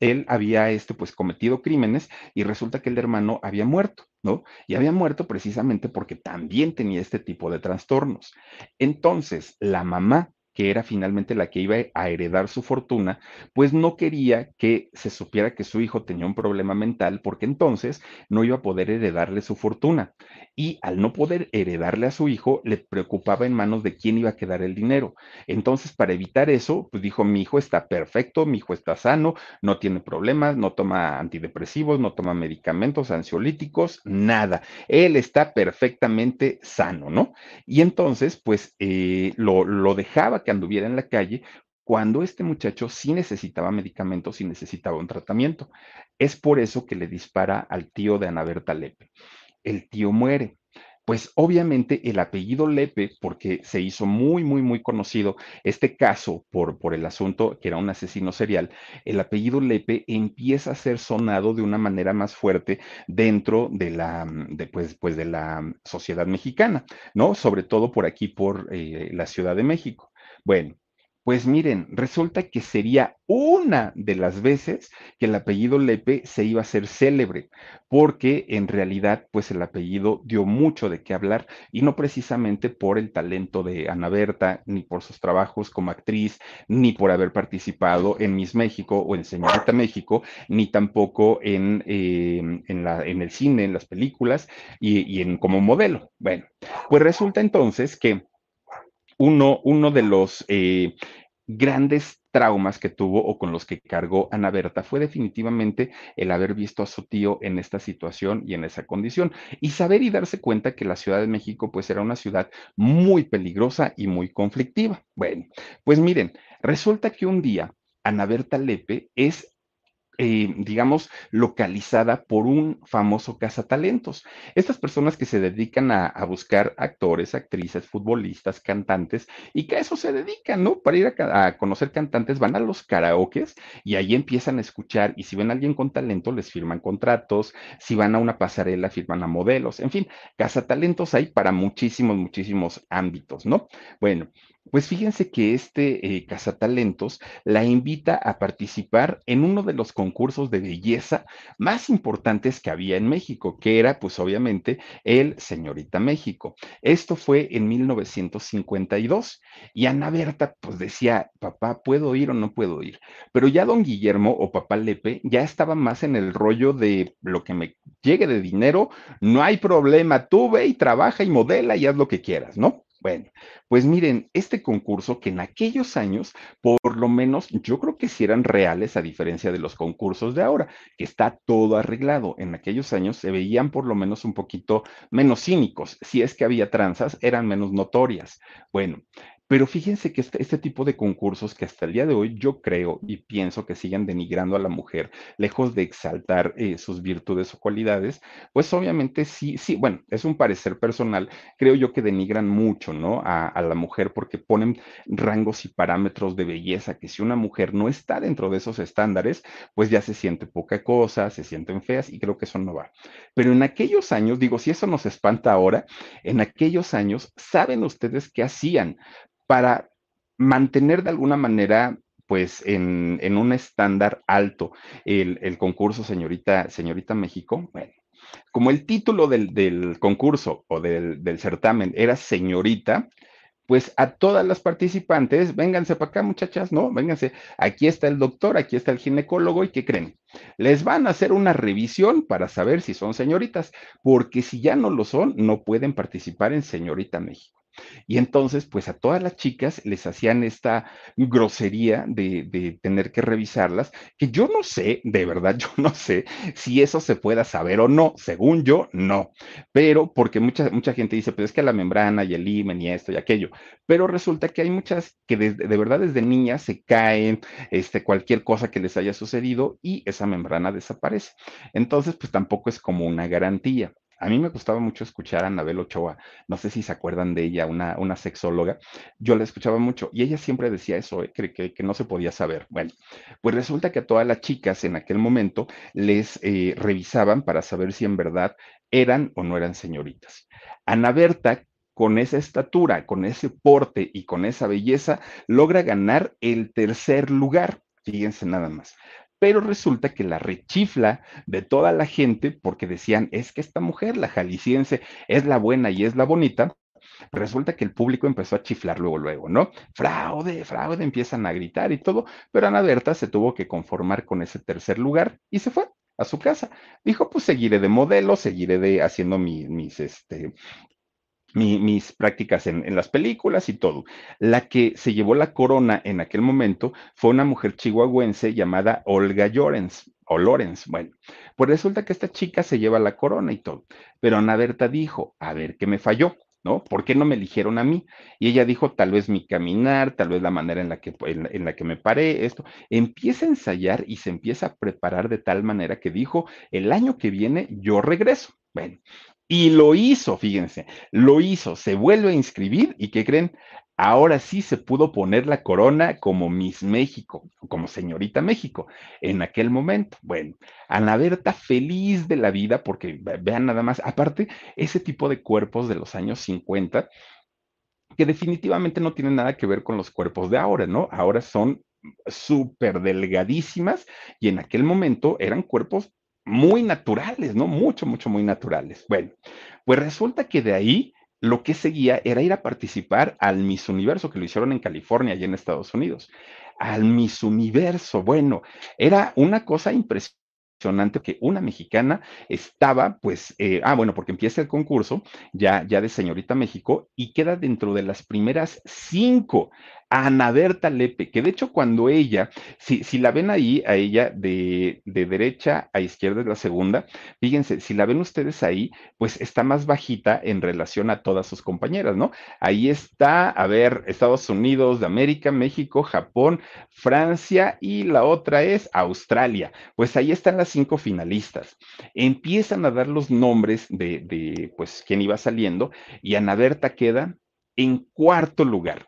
él había este, pues, cometido crímenes y resulta que el hermano había muerto, ¿no? Y había muerto precisamente porque también tenía este tipo de trastornos. Entonces, la mamá que era finalmente la que iba a heredar su fortuna, pues no quería que se supiera que su hijo tenía un problema mental porque entonces no iba a poder heredarle su fortuna. Y al no poder heredarle a su hijo, le preocupaba en manos de quién iba a quedar el dinero. Entonces, para evitar eso, pues dijo, mi hijo está perfecto, mi hijo está sano, no tiene problemas, no toma antidepresivos, no toma medicamentos, ansiolíticos, nada. Él está perfectamente sano, ¿no? Y entonces, pues eh, lo, lo dejaba que anduviera en la calle cuando este muchacho sí necesitaba medicamentos y necesitaba un tratamiento. Es por eso que le dispara al tío de Ana Berta Lepe. El tío muere. Pues obviamente el apellido Lepe, porque se hizo muy, muy, muy conocido este caso por, por el asunto que era un asesino serial, el apellido Lepe empieza a ser sonado de una manera más fuerte dentro de la, de, pues, pues de la sociedad mexicana, ¿no? Sobre todo por aquí, por eh, la Ciudad de México. Bueno, pues miren, resulta que sería una de las veces que el apellido Lepe se iba a hacer célebre, porque en realidad, pues el apellido dio mucho de qué hablar y no precisamente por el talento de Ana Berta, ni por sus trabajos como actriz, ni por haber participado en Miss México o en Señorita México, ni tampoco en, eh, en, la, en el cine, en las películas y, y en como modelo. Bueno, pues resulta entonces que uno, de los eh, grandes traumas que tuvo o con los que cargó Ana Berta fue definitivamente el haber visto a su tío en esta situación y en esa condición y saber y darse cuenta que la Ciudad de México pues era una ciudad muy peligrosa y muy conflictiva. Bueno, pues miren, resulta que un día Ana Berta Lepe es eh, digamos, localizada por un famoso cazatalentos. Estas personas que se dedican a, buscar actores, actrices, futbolistas, cantantes, y que a eso se dedican, ¿no? Para ir a, a, conocer cantantes, van a los karaokes y ahí empiezan a escuchar, y si ven a alguien con talento, les firman contratos, si van a una pasarela, firman a modelos, en fin, cazatalentos hay para muchísimos, muchísimos ámbitos, ¿no? Bueno, pues fíjense que este eh, cazatalentos la invita a participar en uno de los concursos de belleza más importantes que había en México, que era pues obviamente el Señorita México. Esto fue en 1952 y Ana Berta pues decía, papá, ¿puedo ir o no puedo ir? Pero ya don Guillermo o papá Lepe ya estaba más en el rollo de lo que me llegue de dinero, no hay problema, tú ve y trabaja y modela y haz lo que quieras, ¿no? Bueno, pues miren, este concurso que en aquellos años, por lo menos, yo creo que sí eran reales a diferencia de los concursos de ahora, que está todo arreglado. En aquellos años se veían por lo menos un poquito menos cínicos. Si es que había tranzas, eran menos notorias. Bueno, pero fíjense que este, este, tipo de concursos que hasta el día de hoy yo creo y pienso que siguen denigrando a la mujer, lejos de exaltar eh, sus virtudes o cualidades, pues obviamente sí, sí, bueno, es un parecer personal, creo yo que denigran mucho, ¿no? A, a la mujer porque ponen rangos y parámetros de belleza que si una mujer no está dentro de esos estándares, pues ya se siente poca cosa, se sienten feas y creo que eso no va. Pero en aquellos años, digo, si eso nos espanta ahora, en aquellos años, ¿saben ustedes qué hacían? Para mantener de alguna manera pues en, un estándar alto el, concurso señorita, señorita México, bueno, como el título del, concurso o del, del, certamen era señorita, pues a todas las participantes, vénganse para acá muchachas, ¿no? Vénganse, aquí está el doctor, aquí está el ginecólogo y ¿qué creen? Les van a hacer una revisión para saber si son señoritas, porque si ya no lo son, no pueden participar en Señorita México. Y entonces, pues a todas las chicas les hacían esta grosería de, tener que revisarlas, que yo no sé, de verdad, [LAUGHS] yo no sé si eso se pueda saber o no. Según yo, no. Pero porque mucha, mucha gente dice, pues es que la membrana y el himen y esto y aquello. Pero resulta que hay muchas que de, de verdad desde niñas se caen, este, cualquier cosa que les haya sucedido y esa membrana desaparece. Entonces, pues tampoco es como una garantía. A mí me gustaba mucho escuchar a Anabel Ochoa, no sé si se acuerdan de ella, una, una sexóloga, yo la escuchaba mucho y ella siempre decía eso, ¿eh? que, que, no se podía saber. Bueno, pues resulta que a todas las chicas en aquel momento les eh, revisaban para saber si en verdad eran o no eran señoritas. Ana Berta, con esa estatura, con ese porte y con esa belleza, logra ganar el tercer lugar. Fíjense nada más pero resulta que la rechifla de toda la gente porque decían, es que esta mujer, la jalisciense, es la buena y es la bonita. Resulta que el público empezó a chiflar luego, luego, ¿no? Fraude, fraude, empiezan a gritar y todo, pero Ana Berta se tuvo que conformar con ese tercer lugar y se fue a su casa. Dijo, pues seguiré de modelo, seguiré de haciendo mis, mis, este, mis prácticas en, las películas y todo. La que se llevó la corona en aquel momento fue una mujer chihuahuense llamada Olga Llorens, o Lorenz. Bueno, pues resulta que esta chica se lleva la corona y todo. Pero Ana Berta dijo, a ver, ¿qué me falló? ¿No? ¿Por qué no me eligieron a mí? Y ella dijo, tal vez mi caminar, tal vez la manera en la que, en la que me paré, esto. Empieza a ensayar y se empieza a preparar de tal manera que dijo, el año que viene yo regreso. Bueno, y lo hizo, fíjense, lo hizo, se vuelve a inscribir y ¿qué creen? Ahora sí se pudo poner la corona como Miss México, como señorita México, en aquel momento. Bueno, Ana Berta feliz de la vida porque vean nada más, aparte, ese tipo de cuerpos de los años 50 que definitivamente no tienen nada que ver con los cuerpos de ahora, ¿no? Ahora son súper delgadísimas y en aquel momento eran cuerpos muy naturales, ¿no? Mucho, mucho, muy naturales. Bueno, pues resulta que de ahí lo que seguía era ir a participar al Miss Universo, que lo hicieron en California y en Estados Unidos. Al Miss Universo, bueno, era una cosa impresionante que una mexicana estaba, pues, eh, ah, bueno, porque empieza el concurso ya, ya de Señorita México y queda dentro de las primeras cinco a Ana Berta Lepe, que de hecho cuando ella, si, si la ven ahí, a ella de, de, derecha a izquierda es la segunda, fíjense, si la ven ustedes ahí, pues está más bajita en relación a todas sus compañeras, ¿no? Ahí está, a ver, Estados Unidos de América, México, Japón, Francia y la otra es Australia. Pues ahí están las cinco finalistas. Empiezan a dar los nombres de, de pues, quién iba saliendo y Ana Berta queda en cuarto lugar.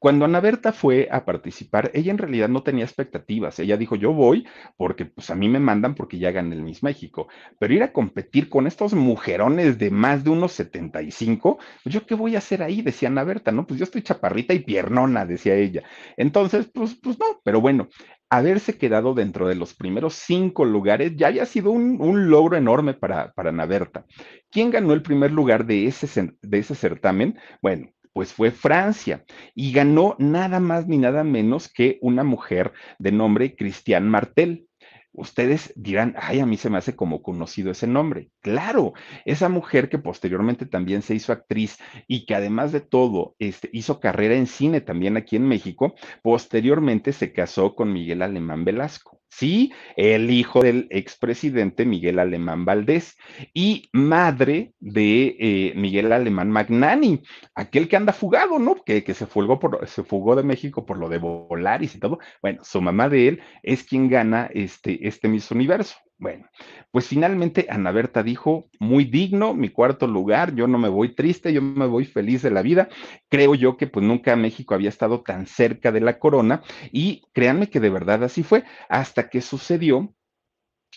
Cuando Ana Berta fue a participar, ella en realidad no tenía expectativas. Ella dijo, yo voy porque pues a mí me mandan porque ya gané el Miss México. Pero ir a competir con estos mujerones de más de unos 75, pues yo qué voy a hacer ahí, decía Ana Berta, ¿no? Pues yo estoy chaparrita y piernona, decía ella. Entonces, pues, pues no, pero bueno, haberse quedado dentro de los primeros cinco lugares ya había sido un, un logro enorme para, para Ana Berta. ¿Quién ganó el primer lugar de ese, de ese certamen? Bueno, pues fue Francia y ganó nada más ni nada menos que una mujer de nombre Cristian Martel. Ustedes dirán, ay, a mí se me hace como conocido ese nombre. Claro, esa mujer que posteriormente también se hizo actriz y que además de todo este, hizo carrera en cine también aquí en México, posteriormente se casó con Miguel Alemán Velasco. Sí, el hijo del expresidente Miguel Alemán Valdés y madre de eh, Miguel Alemán Magnani, aquel que anda fugado, ¿no? Que, que se, fugó por, se fugó de México por lo de Volaris y todo. Bueno, su mamá de él es quien gana este, este Universo. Bueno, pues finalmente Ana Berta dijo, muy digno, mi cuarto lugar, yo no me voy triste, yo me voy feliz de la vida. Creo yo que pues nunca México había estado tan cerca de la corona y créanme que de verdad así fue, hasta que sucedió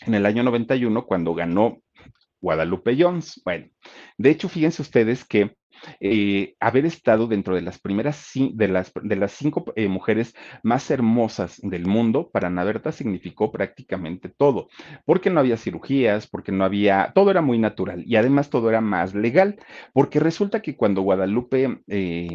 en el año 91 cuando ganó Guadalupe Jones. Bueno, de hecho, fíjense ustedes que eh, haber estado dentro de las primeras de las, de las cinco eh, mujeres más hermosas del mundo, para Ana Berta significó prácticamente todo, porque no había cirugías, porque no había, todo era muy natural y además todo era más legal, porque resulta que cuando Guadalupe... Eh,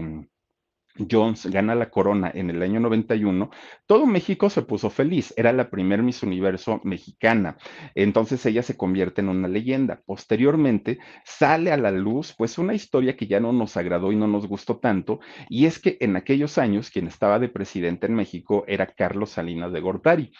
Jones gana la corona en el año 91, todo México se puso feliz. Era la primer Miss Universo mexicana. Entonces ella se convierte en una leyenda. Posteriormente sale a la luz, pues, una historia que ya no nos agradó y no nos gustó tanto. Y es que en aquellos años, quien estaba de presidente en México era Carlos Salinas de Gortari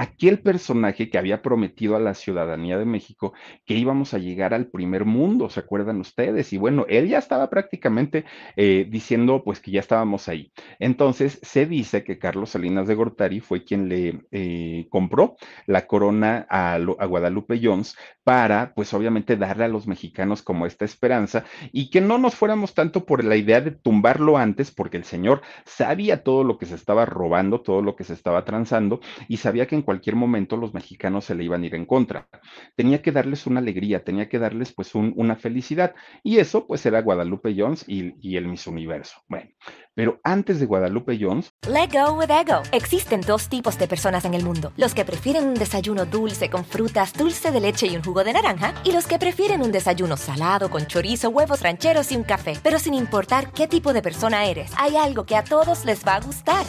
aquel personaje que había prometido a la ciudadanía de México que íbamos a llegar al primer mundo, ¿se acuerdan ustedes? Y bueno, él ya estaba prácticamente eh, diciendo pues que ya estábamos ahí. Entonces se dice que Carlos Salinas de Gortari fue quien le eh, compró la corona a, Guadalupe Jones para pues obviamente darle a los mexicanos como esta esperanza y que no nos fuéramos tanto por la idea de tumbarlo antes porque el señor sabía todo lo que se estaba robando, todo lo que se estaba transando y sabía que en cualquier momento los mexicanos se le iban a ir en contra. Tenía que darles una alegría, tenía que darles pues una felicidad. Y eso pues era Guadalupe Jones y, y el Miss Universo. Bueno, pero antes de Guadalupe Jones... Let go with ego. Existen dos tipos de personas en el mundo. Los que prefieren un desayuno dulce con frutas, dulce de leche y un jugo de naranja. Y los que prefieren un desayuno salado con chorizo, huevos rancheros y un café. Pero sin importar qué tipo de persona eres, hay algo que a todos les va a gustar.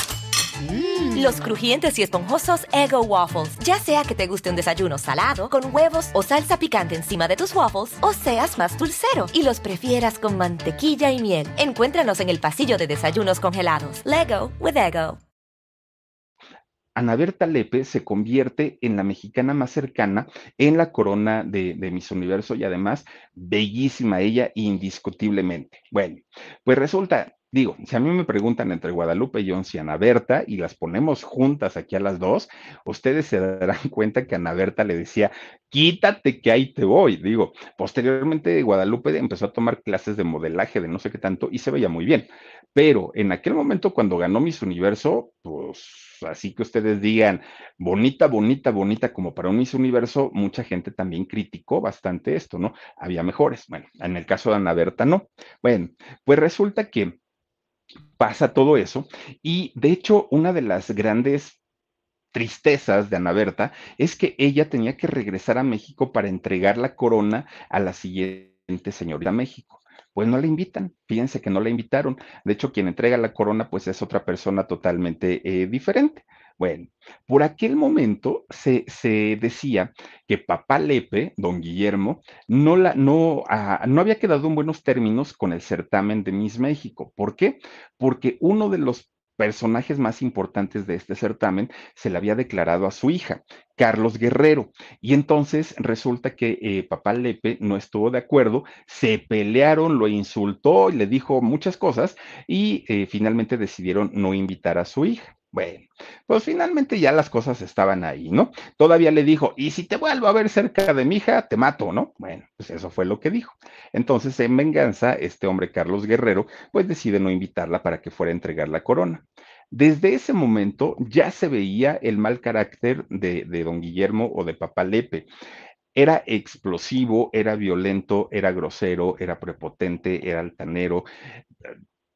Mm. Los crujientes y esponjosos Ego Waffles. Ya sea que te guste un desayuno salado, con huevos o salsa picante encima de tus waffles, o seas más dulcero y los prefieras con mantequilla y miel. Encuéntranos en el pasillo de desayunos congelados. Lego with Ego. Ana Berta Lepe se convierte en la mexicana más cercana en la corona de, de, Miss Universo y además bellísima ella indiscutiblemente. Bueno, pues resulta Digo, si a mí me preguntan entre Guadalupe Jones y Ana Berta y las ponemos juntas aquí a las dos, ustedes se darán [LAUGHS] cuenta que Ana Berta le decía, quítate que ahí te voy. Digo, posteriormente Guadalupe empezó a tomar clases de modelaje, de no sé qué tanto, y se veía muy bien. Pero en aquel momento cuando ganó Miss Universo, pues así que ustedes digan, bonita, bonita, bonita, como para un Miss Universo, mucha gente también criticó bastante esto, ¿no? Había mejores. Bueno, en el caso de Ana Berta, no. Bueno, pues resulta que pasa todo eso. Y de hecho, una de las grandes tristezas de Ana Berta es que ella tenía que regresar a México para entregar la corona a la siguiente señorita México. Pues no la invitan, fíjense que no la invitaron. De hecho, quien entrega la corona, pues es otra persona totalmente eh, diferente. Bueno, por aquel momento se, decía que papá Lepe, don Guillermo, no, la, no, ah, no había quedado en buenos términos con el certamen de Miss México. ¿Por qué? Porque uno de los personajes más importantes de este certamen se le había declarado a su hija, Carlos Guerrero. Y entonces resulta que eh, papá Lepe no estuvo de acuerdo, se pelearon, lo insultó y le dijo muchas cosas y eh, finalmente decidieron no invitar a su hija. Bueno, pues finalmente ya las cosas estaban ahí, ¿no? Todavía le dijo, y si te vuelvo a ver cerca de mi hija, te mato, ¿no? Bueno, pues eso fue lo que dijo. Entonces, en venganza, este hombre, Carlos Guerrero, pues decide no invitarla para que fuera a entregar la corona. Desde ese momento ya se veía el mal carácter de, de don Guillermo o de papá Lepe era explosivo, era violento, era grosero, era prepotente, era altanero,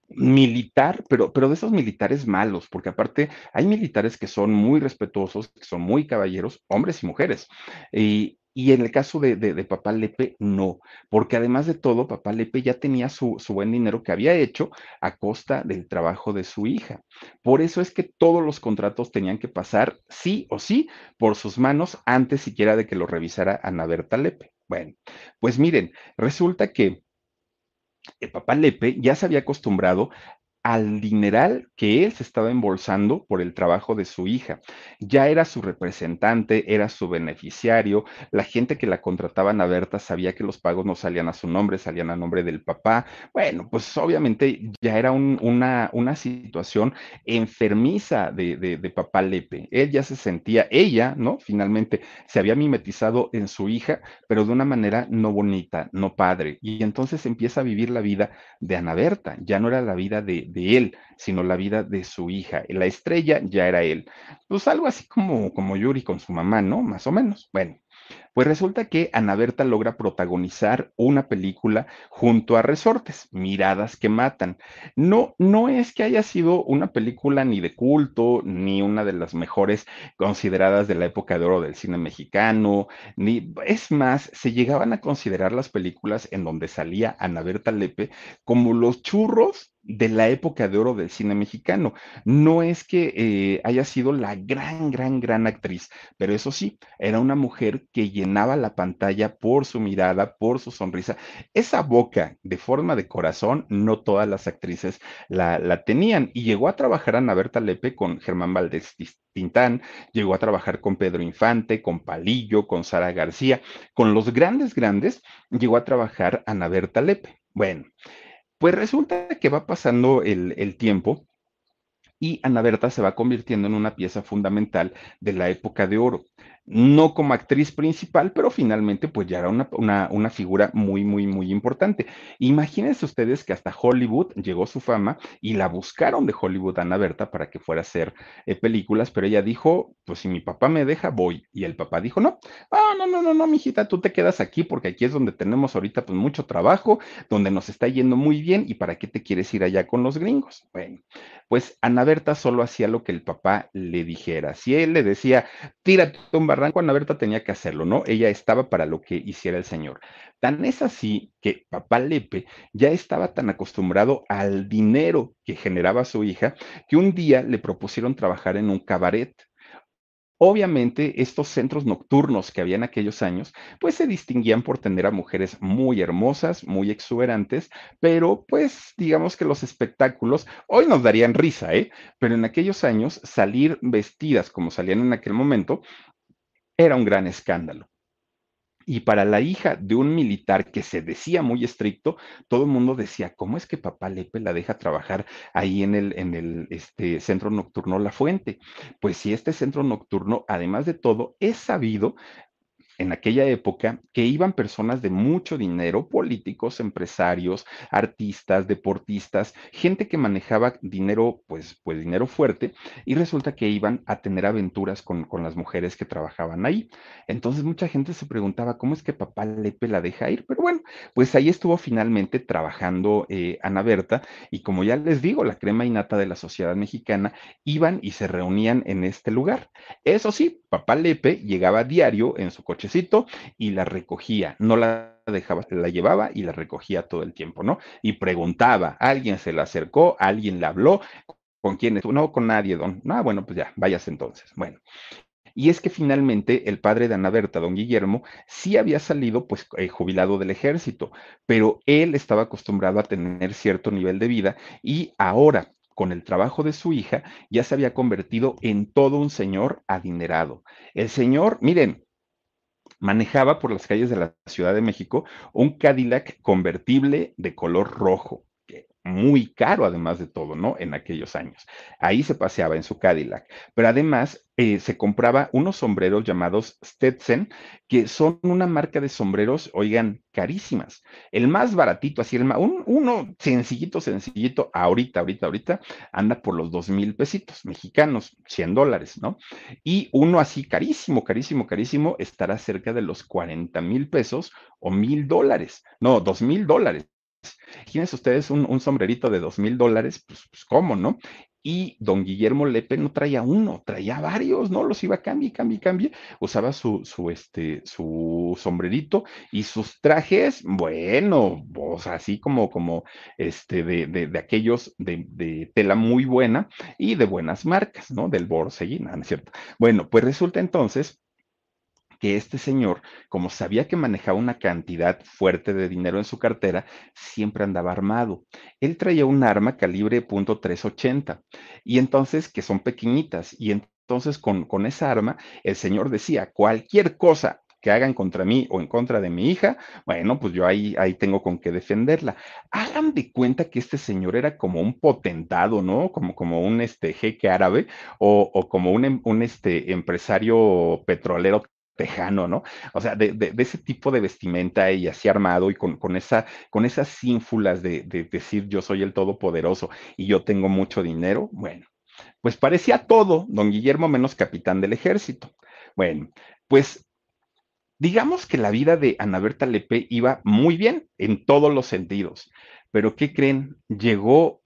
militar, pero, pero de esos militares malos, porque aparte hay militares que son muy respetuosos, que son muy caballeros, hombres y mujeres. Y, y en el caso de, de, Papá Lepe, no, porque además de todo, Papá Lepe ya tenía su, su, buen dinero que había hecho a costa del trabajo de su hija. Por eso es que todos los contratos tenían que pasar sí o sí por sus manos antes siquiera de que lo revisara Ana Berta Lepe. Bueno, pues miren, resulta que el papá Lepe ya se había acostumbrado al dineral que él se estaba embolsando por el trabajo de su hija. Ya era su representante, era su beneficiario, la gente que la contrataba a Berta sabía que los pagos no salían a su nombre, salían a nombre del papá. Bueno, pues obviamente ya era una, una situación enfermiza de, de, papá Lepe. Él ya se sentía, ella, ¿no? Finalmente se había mimetizado en su hija, pero de una manera no bonita, no padre. Y entonces empieza a vivir la vida de Ana Berta, ya no era la vida de de él, sino la vida de su hija. La estrella ya era él. Pues algo así como, como Yuri con su mamá, ¿no? Más o menos. Bueno, pues resulta que Ana Berta logra protagonizar una película junto a Resortes, Miradas que Matan. No, no es que haya sido una película ni de culto, ni una de las mejores consideradas de la época de oro del cine mexicano, ni, es más, se llegaban a considerar las películas en donde salía Ana Berta Lepe como los churros de la época de oro del cine mexicano. No es que eh, haya sido la gran, gran, gran actriz, pero eso sí, era una mujer que llenaba la pantalla por su mirada, por su sonrisa. Esa boca de forma de corazón, no todas las actrices la, la tenían. Y llegó a trabajar Ana Berta Lepe con Germán Valdés Tintán, llegó a trabajar con Pedro Infante, con Palillo, con Sara García, con los grandes, grandes, llegó a trabajar Ana Berta Lepe. Bueno, pues resulta que va pasando el, tiempo y Ana Berta se va convirtiendo en una pieza fundamental de la época de oro no como actriz principal, pero finalmente pues ya era una, figura muy, muy, muy importante. Imagínense ustedes que hasta Hollywood llegó su fama y la buscaron de Hollywood Ana Berta para que fuera a hacer eh, películas, pero ella dijo, pues si mi papá me deja, voy. Y el papá dijo, no, ah, no, no, no, no, mijita, tú te quedas aquí porque aquí es donde tenemos ahorita pues mucho trabajo, donde nos está yendo muy bien y para qué te quieres ir allá con los gringos. Bueno, pues Ana Berta solo hacía lo que el papá le dijera. Si él le decía, tírate un barranco, Ana Berta tenía que hacerlo, ¿no? Ella estaba para lo que hiciera el señor. Tan es así que papá Lepe ya estaba tan acostumbrado al dinero que generaba su hija que un día le propusieron trabajar en un cabaret. Obviamente, estos centros nocturnos que había en aquellos años, pues se distinguían por tener a mujeres muy hermosas, muy exuberantes, pero pues digamos que los espectáculos hoy nos darían risa, ¿eh? Pero en aquellos años salir vestidas como salían en aquel momento era un gran escándalo. Y para la hija de un militar que se decía muy estricto, todo el mundo decía, ¿cómo es que papá Lepe la deja trabajar ahí en el, en el este, centro nocturno La Fuente? Pues si este centro nocturno, además de todo, es sabido en aquella época que iban personas de mucho dinero, políticos, empresarios, artistas, deportistas, gente que manejaba dinero, pues, pues dinero fuerte, y resulta que iban a tener aventuras con, con las mujeres que trabajaban ahí. Entonces mucha gente se preguntaba, ¿cómo es que papá Lepe la deja ir? Pero bueno, pues ahí estuvo finalmente trabajando eh, Ana Berta, y como ya les digo, la crema innata de la sociedad mexicana, iban y se reunían en este lugar. Eso sí, papá Lepe llegaba diario en su y la recogía, no la dejaba, la llevaba y la recogía todo el tiempo, ¿no? Y preguntaba, alguien se la acercó, alguien le habló, ¿con quién? No, con nadie, don. Ah, bueno, pues ya, vayas entonces. Bueno. Y es que finalmente el padre de Ana Berta, don Guillermo, sí había salido pues eh, jubilado del ejército, pero él estaba acostumbrado a tener cierto nivel de vida y ahora con el trabajo de su hija, ya se había convertido en todo un señor adinerado. El señor, miren, manejaba por las calles de la Ciudad de México un Cadillac convertible de color rojo muy caro además de todo, ¿no? En aquellos años. Ahí se paseaba en su Cadillac, pero además eh, se compraba unos sombreros llamados Stetson, que son una marca de sombreros, oigan, carísimas. El más baratito, así, el más, uno sencillito, sencillito, ahorita, ahorita, ahorita, anda por los dos mil pesitos mexicanos, 100 dólares, ¿no? Y uno así carísimo, carísimo, carísimo, estará cerca de los 40 mil pesos o mil dólares, no, dos mil dólares. Imagínense ustedes un, sombrerito de dos mil dólares, pues, pues, cómo, ¿no? Y don Guillermo Lepe no traía uno, traía varios, ¿no? Los iba a cambiar, cambiar, cambiar. Usaba su, su, este, su sombrerito y sus trajes, bueno, pues así como, como, este, de, de, aquellos de, de, tela muy buena y de buenas marcas, ¿no? Del Borsellina, ¿no es cierto? Bueno, pues resulta entonces que este señor, como sabía que manejaba una cantidad fuerte de dinero en su cartera, siempre andaba armado. Él traía un arma calibre .380 y entonces que son pequeñitas y entonces con, con esa arma el señor decía cualquier cosa que hagan contra mí o en contra de mi hija, bueno, pues yo ahí, ahí tengo con qué defenderla. Hagan de cuenta que este señor era como un potentado, ¿no? Como, como un este, jeque árabe o, o como un, em, un este, empresario petrolero tejano, ¿no? O sea, de, ese tipo de vestimenta y así armado y con, esa, con esas ínfulas de, de, decir yo soy el todopoderoso y yo tengo mucho dinero, bueno, pues parecía todo, don Guillermo menos capitán del ejército. Bueno, pues digamos que la vida de Ana Berta Lepe iba muy bien en todos los sentidos, pero ¿qué creen? Llegó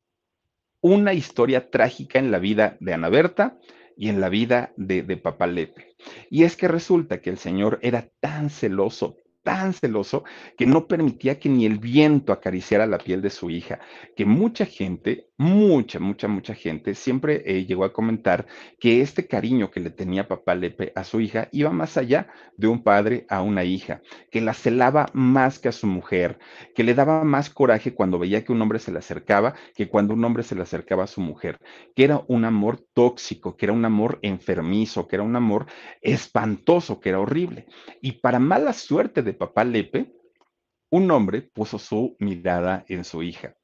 una historia trágica en la vida de Ana Berta y en la vida de, de Papá Lepe. Y es que resulta que el Señor era tan celoso, tan celoso que no permitía que ni el viento acariciara la piel de su hija, que mucha gente, mucha, mucha, mucha gente siempre eh, llegó a comentar que este cariño que le tenía papá Lepe a su hija iba más allá de un padre a una hija, que la celaba más que a su mujer, que le daba más coraje cuando veía que un hombre se le acercaba que cuando un hombre se le acercaba a su mujer, que era un amor tóxico, que era un amor enfermizo, que era un amor espantoso, que era horrible. Y para mala suerte de papá Lepe, un hombre puso su mirada en su hija.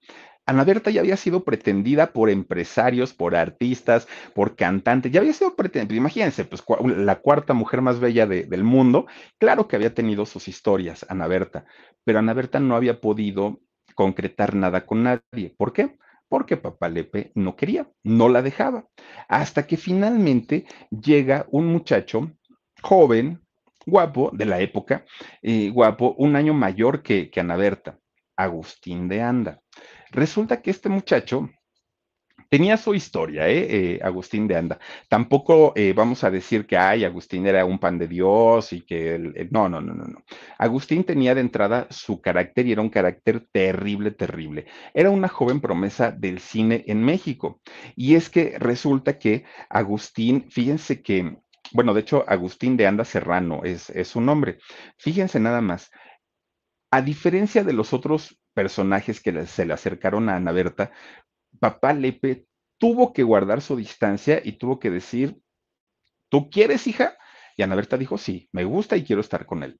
Ana Berta ya había sido pretendida por empresarios, por artistas, por cantantes, ya había sido pretendida, imagínense, pues la cuarta mujer más bella del mundo, claro que había tenido sus historias, Ana Berta, pero Ana Berta no había podido concretar nada con nadie. ¿Por qué? Porque papá Lepe no quería, no la dejaba, hasta que finalmente llega un muchacho joven, guapo de la época, eh, guapo, un año mayor que, que Ana Berta, Agustín de Anda. Resulta que este muchacho tenía su historia, ¿eh? eh Agustín de Anda. Tampoco eh, vamos a decir que, ay, Agustín era un pan de Dios y que, no, no, no, no, no. Agustín tenía de entrada su carácter y era un carácter terrible, terrible. Era una joven promesa del cine en México. Y es que resulta que Agustín, fíjense que bueno, de hecho, Agustín de Anda Serrano es, su nombre. Fíjense nada más. A diferencia de los otros personajes que se le acercaron a Ana Berta, papá Lepe tuvo que guardar su distancia y tuvo que decir, ¿tú quieres, hija? Y Ana Berta dijo, sí, me gusta y quiero estar con él.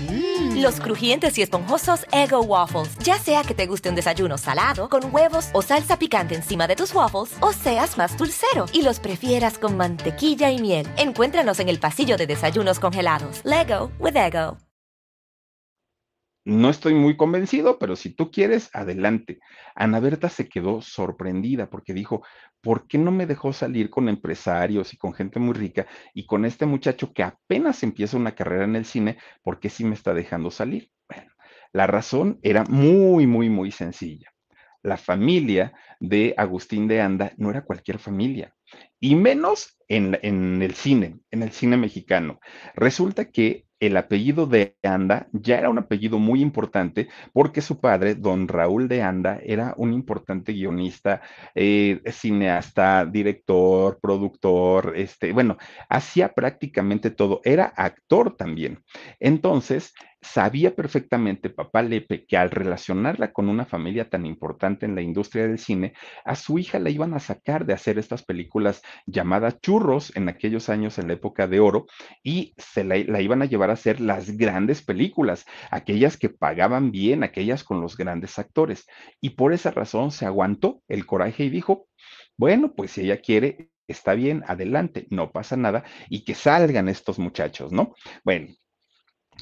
Mm. Los crujientes y esponjosos Ego Waffles. Ya sea que te guste un desayuno salado, con huevos o salsa picante encima de tus waffles, o seas más dulcero y los prefieras con mantequilla y miel. Encuéntranos en el pasillo de desayunos congelados. Lego with Ego. No estoy muy convencido, pero si tú quieres, adelante. Ana Berta se quedó sorprendida porque dijo, ¿por qué no me dejó salir con empresarios y con gente muy rica y con este muchacho que apenas empieza una carrera en el cine, ¿por qué sí me está dejando salir? Bueno, la razón era muy, muy, muy sencilla. La familia de Agustín de Anda no era cualquier familia, y menos en, en el cine, en el cine mexicano. Resulta que el apellido de Anda ya era un apellido muy importante porque su padre, don Raúl de Anda, era un importante guionista, eh, cineasta, director, productor, este, bueno, hacía prácticamente todo, era actor también. Entonces, sabía perfectamente papá Lepe que al relacionarla con una familia tan importante en la industria del cine, a su hija la iban a sacar de hacer estas películas llamadas churros en aquellos años en la época de oro y se la, iban a llevar a hacer las grandes películas, aquellas que pagaban bien, aquellas con los grandes actores. Y por esa razón se aguantó el coraje y dijo, bueno, pues si ella quiere, está bien, adelante, no pasa nada y que salgan estos muchachos, ¿no? Bueno,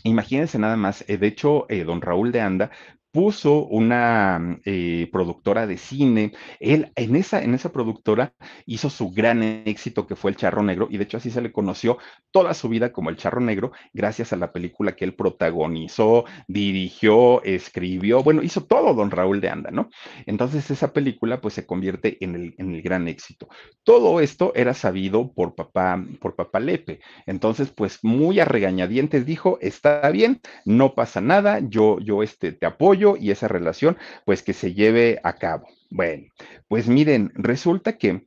Imagínense nada más, eh, de hecho, eh, don Raúl de Anda puso una eh, productora de cine. Él en esa, en esa productora hizo su gran éxito que fue El Charro Negro y de hecho así se le conoció toda su vida como El Charro Negro gracias a la película que él protagonizó, dirigió, escribió, bueno, hizo todo don Raúl de Anda, ¿no? Entonces esa película pues se convierte en el, en el gran éxito. Todo esto era sabido por papá, por papá Lepe. Entonces pues muy a regañadientes dijo, está bien, no pasa nada, yo, yo este, te apoyo y esa relación, pues que se lleve a cabo. Bueno, pues miren, resulta que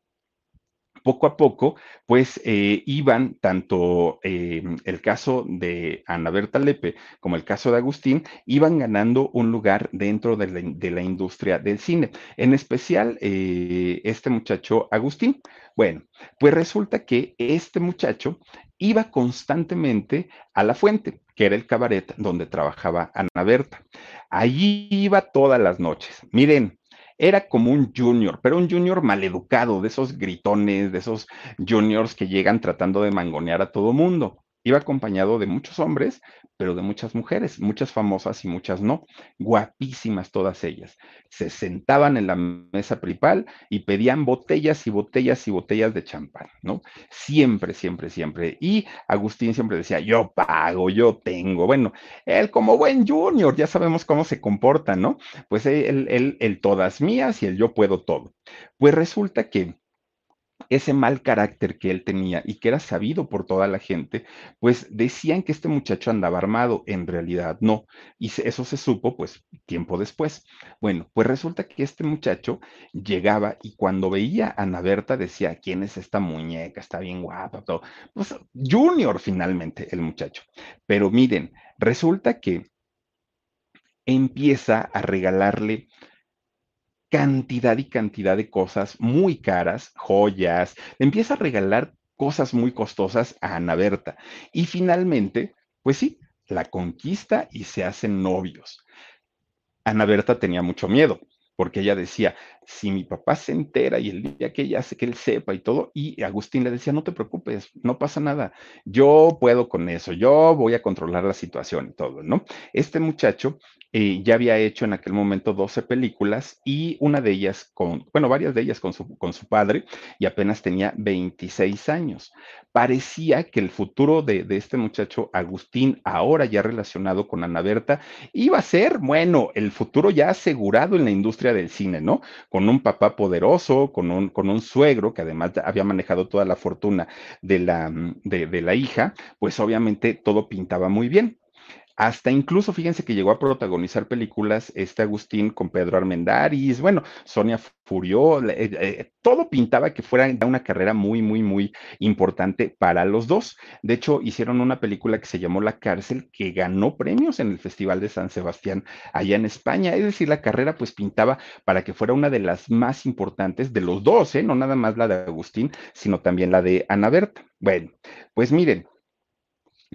poco a poco, pues eh, iban tanto eh, el caso de Ana Berta Lepe como el caso de Agustín, iban ganando un lugar dentro de la, industria del cine, en especial eh, este muchacho Agustín. Bueno, pues resulta que este muchacho iba constantemente a la fuente, que era el cabaret donde trabajaba Ana Berta. Allí iba todas las noches. Miren, era como un junior, pero un junior maleducado, de esos gritones, de esos juniors que llegan tratando de mangonear a todo mundo. Iba acompañado de muchos hombres, pero de muchas mujeres, muchas famosas y muchas no, guapísimas todas ellas. Se sentaban en la mesa principal y pedían botellas y botellas y botellas de champán, ¿no? Siempre, siempre, siempre. Y Agustín siempre decía, yo pago, yo tengo. Bueno, él como buen junior, ya sabemos cómo se comporta, ¿no? Pues él, él, él todas mías y el yo puedo todo. Pues resulta que ese mal carácter que él tenía y que era sabido por toda la gente, pues decían que este muchacho andaba armado, en realidad no, y eso se supo pues tiempo después. Bueno, pues resulta que este muchacho llegaba y cuando veía a Ana Berta decía, ¿quién es esta muñeca? Está bien guapa, todo. Pues Junior finalmente, el muchacho. Pero miren, resulta que empieza a regalarle cantidad y cantidad de cosas muy caras, joyas, le empieza a regalar cosas muy costosas a Ana Berta. Y finalmente, pues sí, la conquista y se hacen novios. Ana Berta tenía mucho miedo, porque ella decía, si mi papá se entera y el día que ella hace que él sepa y todo, y Agustín le decía, no te preocupes, no pasa nada, yo puedo con eso, yo voy a controlar la situación y todo, ¿no? Este muchacho eh, ya había hecho en aquel momento 12 películas y una de ellas con, bueno, varias de ellas con su, con su padre y apenas tenía 26 años. Parecía que el futuro de, de este muchacho Agustín, ahora ya relacionado con Ana Berta, iba a ser, bueno, el futuro ya asegurado en la industria del cine, ¿no? Un papá poderoso, con un, con un suegro que además había manejado toda la fortuna de la, de, de la hija, pues obviamente todo pintaba muy bien. Hasta incluso, fíjense que llegó a protagonizar películas este Agustín con Pedro Armendáriz, bueno, Sonia Furió, eh, eh, todo pintaba que fuera una carrera muy, muy, muy importante para los dos. De hecho, hicieron una película que se llamó La cárcel, que ganó premios en el Festival de San Sebastián allá en España. Es decir, la carrera pues pintaba para que fuera una de las más importantes de los dos, ¿eh? no nada más la de Agustín, sino también la de Ana Berta. Bueno, pues miren,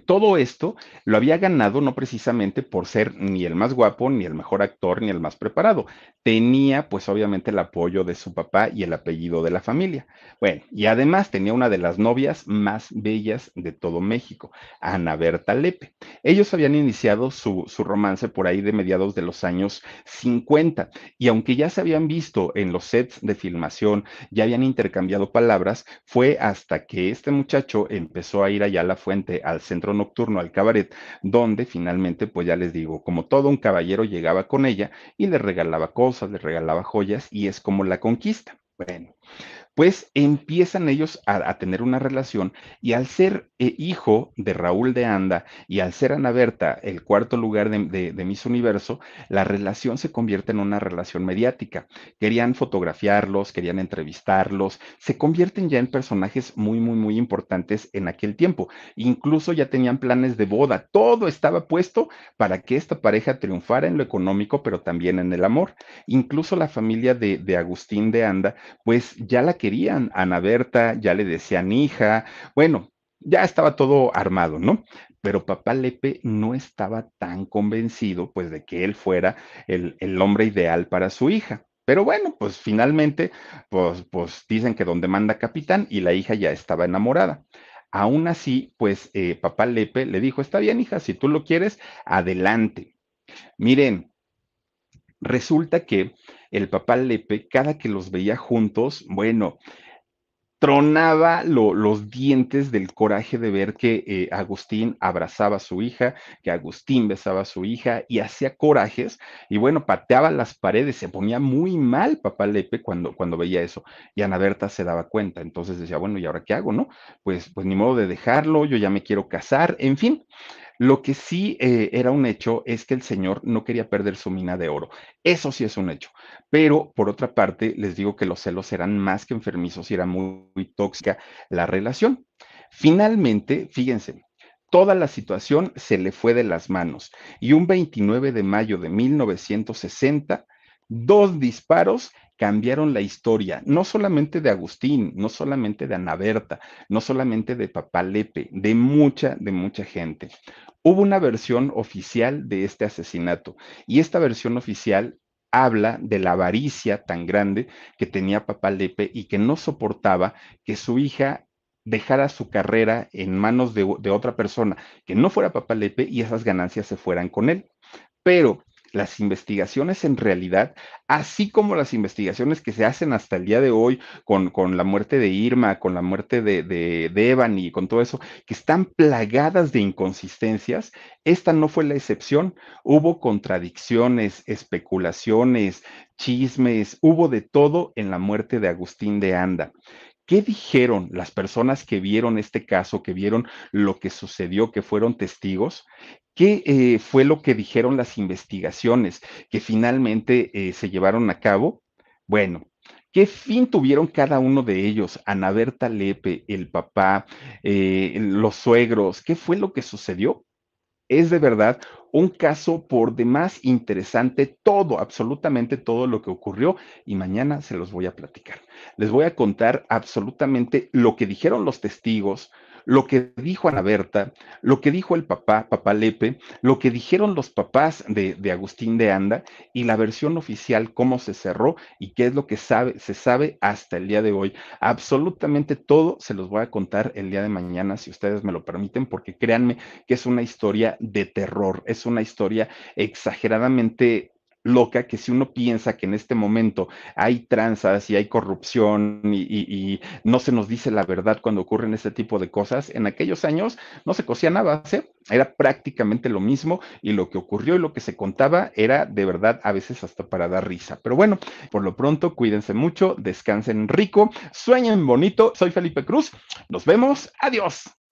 todo esto lo había ganado no precisamente por ser ni el más guapo, ni el mejor actor, ni el más preparado. Tenía pues obviamente el apoyo de su papá y el apellido de la familia. Bueno, y además tenía una de las novias más bellas de todo México, Ana Berta Lepe. Ellos habían iniciado su, su romance por ahí de mediados de los años 50 y aunque ya se habían visto en los sets de filmación, ya habían intercambiado palabras, fue hasta que este muchacho empezó a ir allá a la fuente, al centro nocturno al cabaret, donde finalmente, pues ya les digo, como todo un caballero llegaba con ella y le regalaba cosas, le regalaba joyas y es como la conquista. Bueno, pues empiezan ellos a, tener una relación y al ser eh, hijo de Raúl de Anda y al ser Ana Berta el cuarto lugar de, de Miss Universo, la relación se convierte en una relación mediática. Querían fotografiarlos, querían entrevistarlos, se convierten ya en personajes muy, muy, muy importantes en aquel tiempo. Incluso ya tenían planes de boda, todo estaba puesto para que esta pareja triunfara en lo económico, pero también en el amor. Incluso la familia de, de Agustín de Anda, pues ya la querían. Ana Berta ya le decían hija. Bueno, ya estaba todo armado, ¿no? Pero papá Lepe no estaba tan convencido, pues, de que él fuera el, el hombre ideal para su hija. Pero bueno, pues finalmente, pues, pues dicen que donde manda capitán y la hija ya estaba enamorada. Aún así, pues eh, papá Lepe le dijo, está bien, hija, si tú lo quieres, adelante. Miren, resulta que el papá Lepe, cada que los veía juntos, bueno, tronaba los dientes del coraje de ver que eh, Agustín abrazaba a su hija, que Agustín besaba a su hija y hacía corajes y bueno, pateaba las paredes, se ponía muy mal papá Lepe cuando, cuando veía eso y Ana Berta se daba cuenta, entonces decía, bueno, ¿y ahora qué hago, no? Pues, pues ni modo de dejarlo, yo ya me quiero casar, en fin. Lo que sí eh, era un hecho es que el señor no quería perder su mina de oro. Eso sí es un hecho. Pero por otra parte, les digo que los celos eran más que enfermizos y era muy, muy tóxica la relación. Finalmente, fíjense, toda la situación se le fue de las manos y un 29 de mayo de 1960, dos disparos cambiaron la historia, no solamente de Agustín, no solamente de Ana Berta, no solamente de Papá Lepe, de mucha, de mucha gente. Hubo una versión oficial de este asesinato y esta versión oficial habla de la avaricia tan grande que tenía Papá Lepe y que no soportaba que su hija dejara su carrera en manos de, otra persona que no fuera Papá Lepe y esas ganancias se fueran con él. Pero las investigaciones en realidad, así como las investigaciones que se hacen hasta el día de hoy con, con la muerte de Irma, con la muerte de, de, Evan y con todo eso, que están plagadas de inconsistencias, esta no fue la excepción. Hubo contradicciones, especulaciones, chismes, hubo de todo en la muerte de Agustín de Anda. ¿Qué dijeron las personas que vieron este caso, que vieron lo que sucedió, que fueron testigos? ¿Qué eh, fue lo que dijeron las investigaciones que finalmente eh, se llevaron a cabo? Bueno, ¿Qué fin tuvieron cada uno de ellos? Ana Berta Lepe, el papá, eh, los suegros, ¿qué fue lo que sucedió? Es de verdad un caso por demás interesante, todo, absolutamente todo lo que ocurrió y mañana se los voy a platicar. Les voy a contar absolutamente lo que dijeron los testigos, lo que dijo Ana Berta, lo que dijo el papá, papá Lepe, lo que dijeron los papás de, de, Agustín de Anda y la versión oficial, cómo se cerró y qué es lo que sabe, se sabe hasta el día de hoy. Absolutamente todo se los voy a contar el día de mañana, si ustedes me lo permiten, porque créanme que es una historia de terror, es una historia exageradamente loca que si uno piensa que en este momento hay tranzas y hay corrupción y, no se nos dice la verdad cuando ocurren este tipo de cosas, en aquellos años no se cosía nada, ¿sí? era prácticamente lo mismo y lo que ocurrió y lo que se contaba era de verdad a veces hasta para dar risa. Pero bueno, por lo pronto cuídense mucho, descansen rico, sueñen bonito. Soy Felipe Cruz, nos vemos, adiós.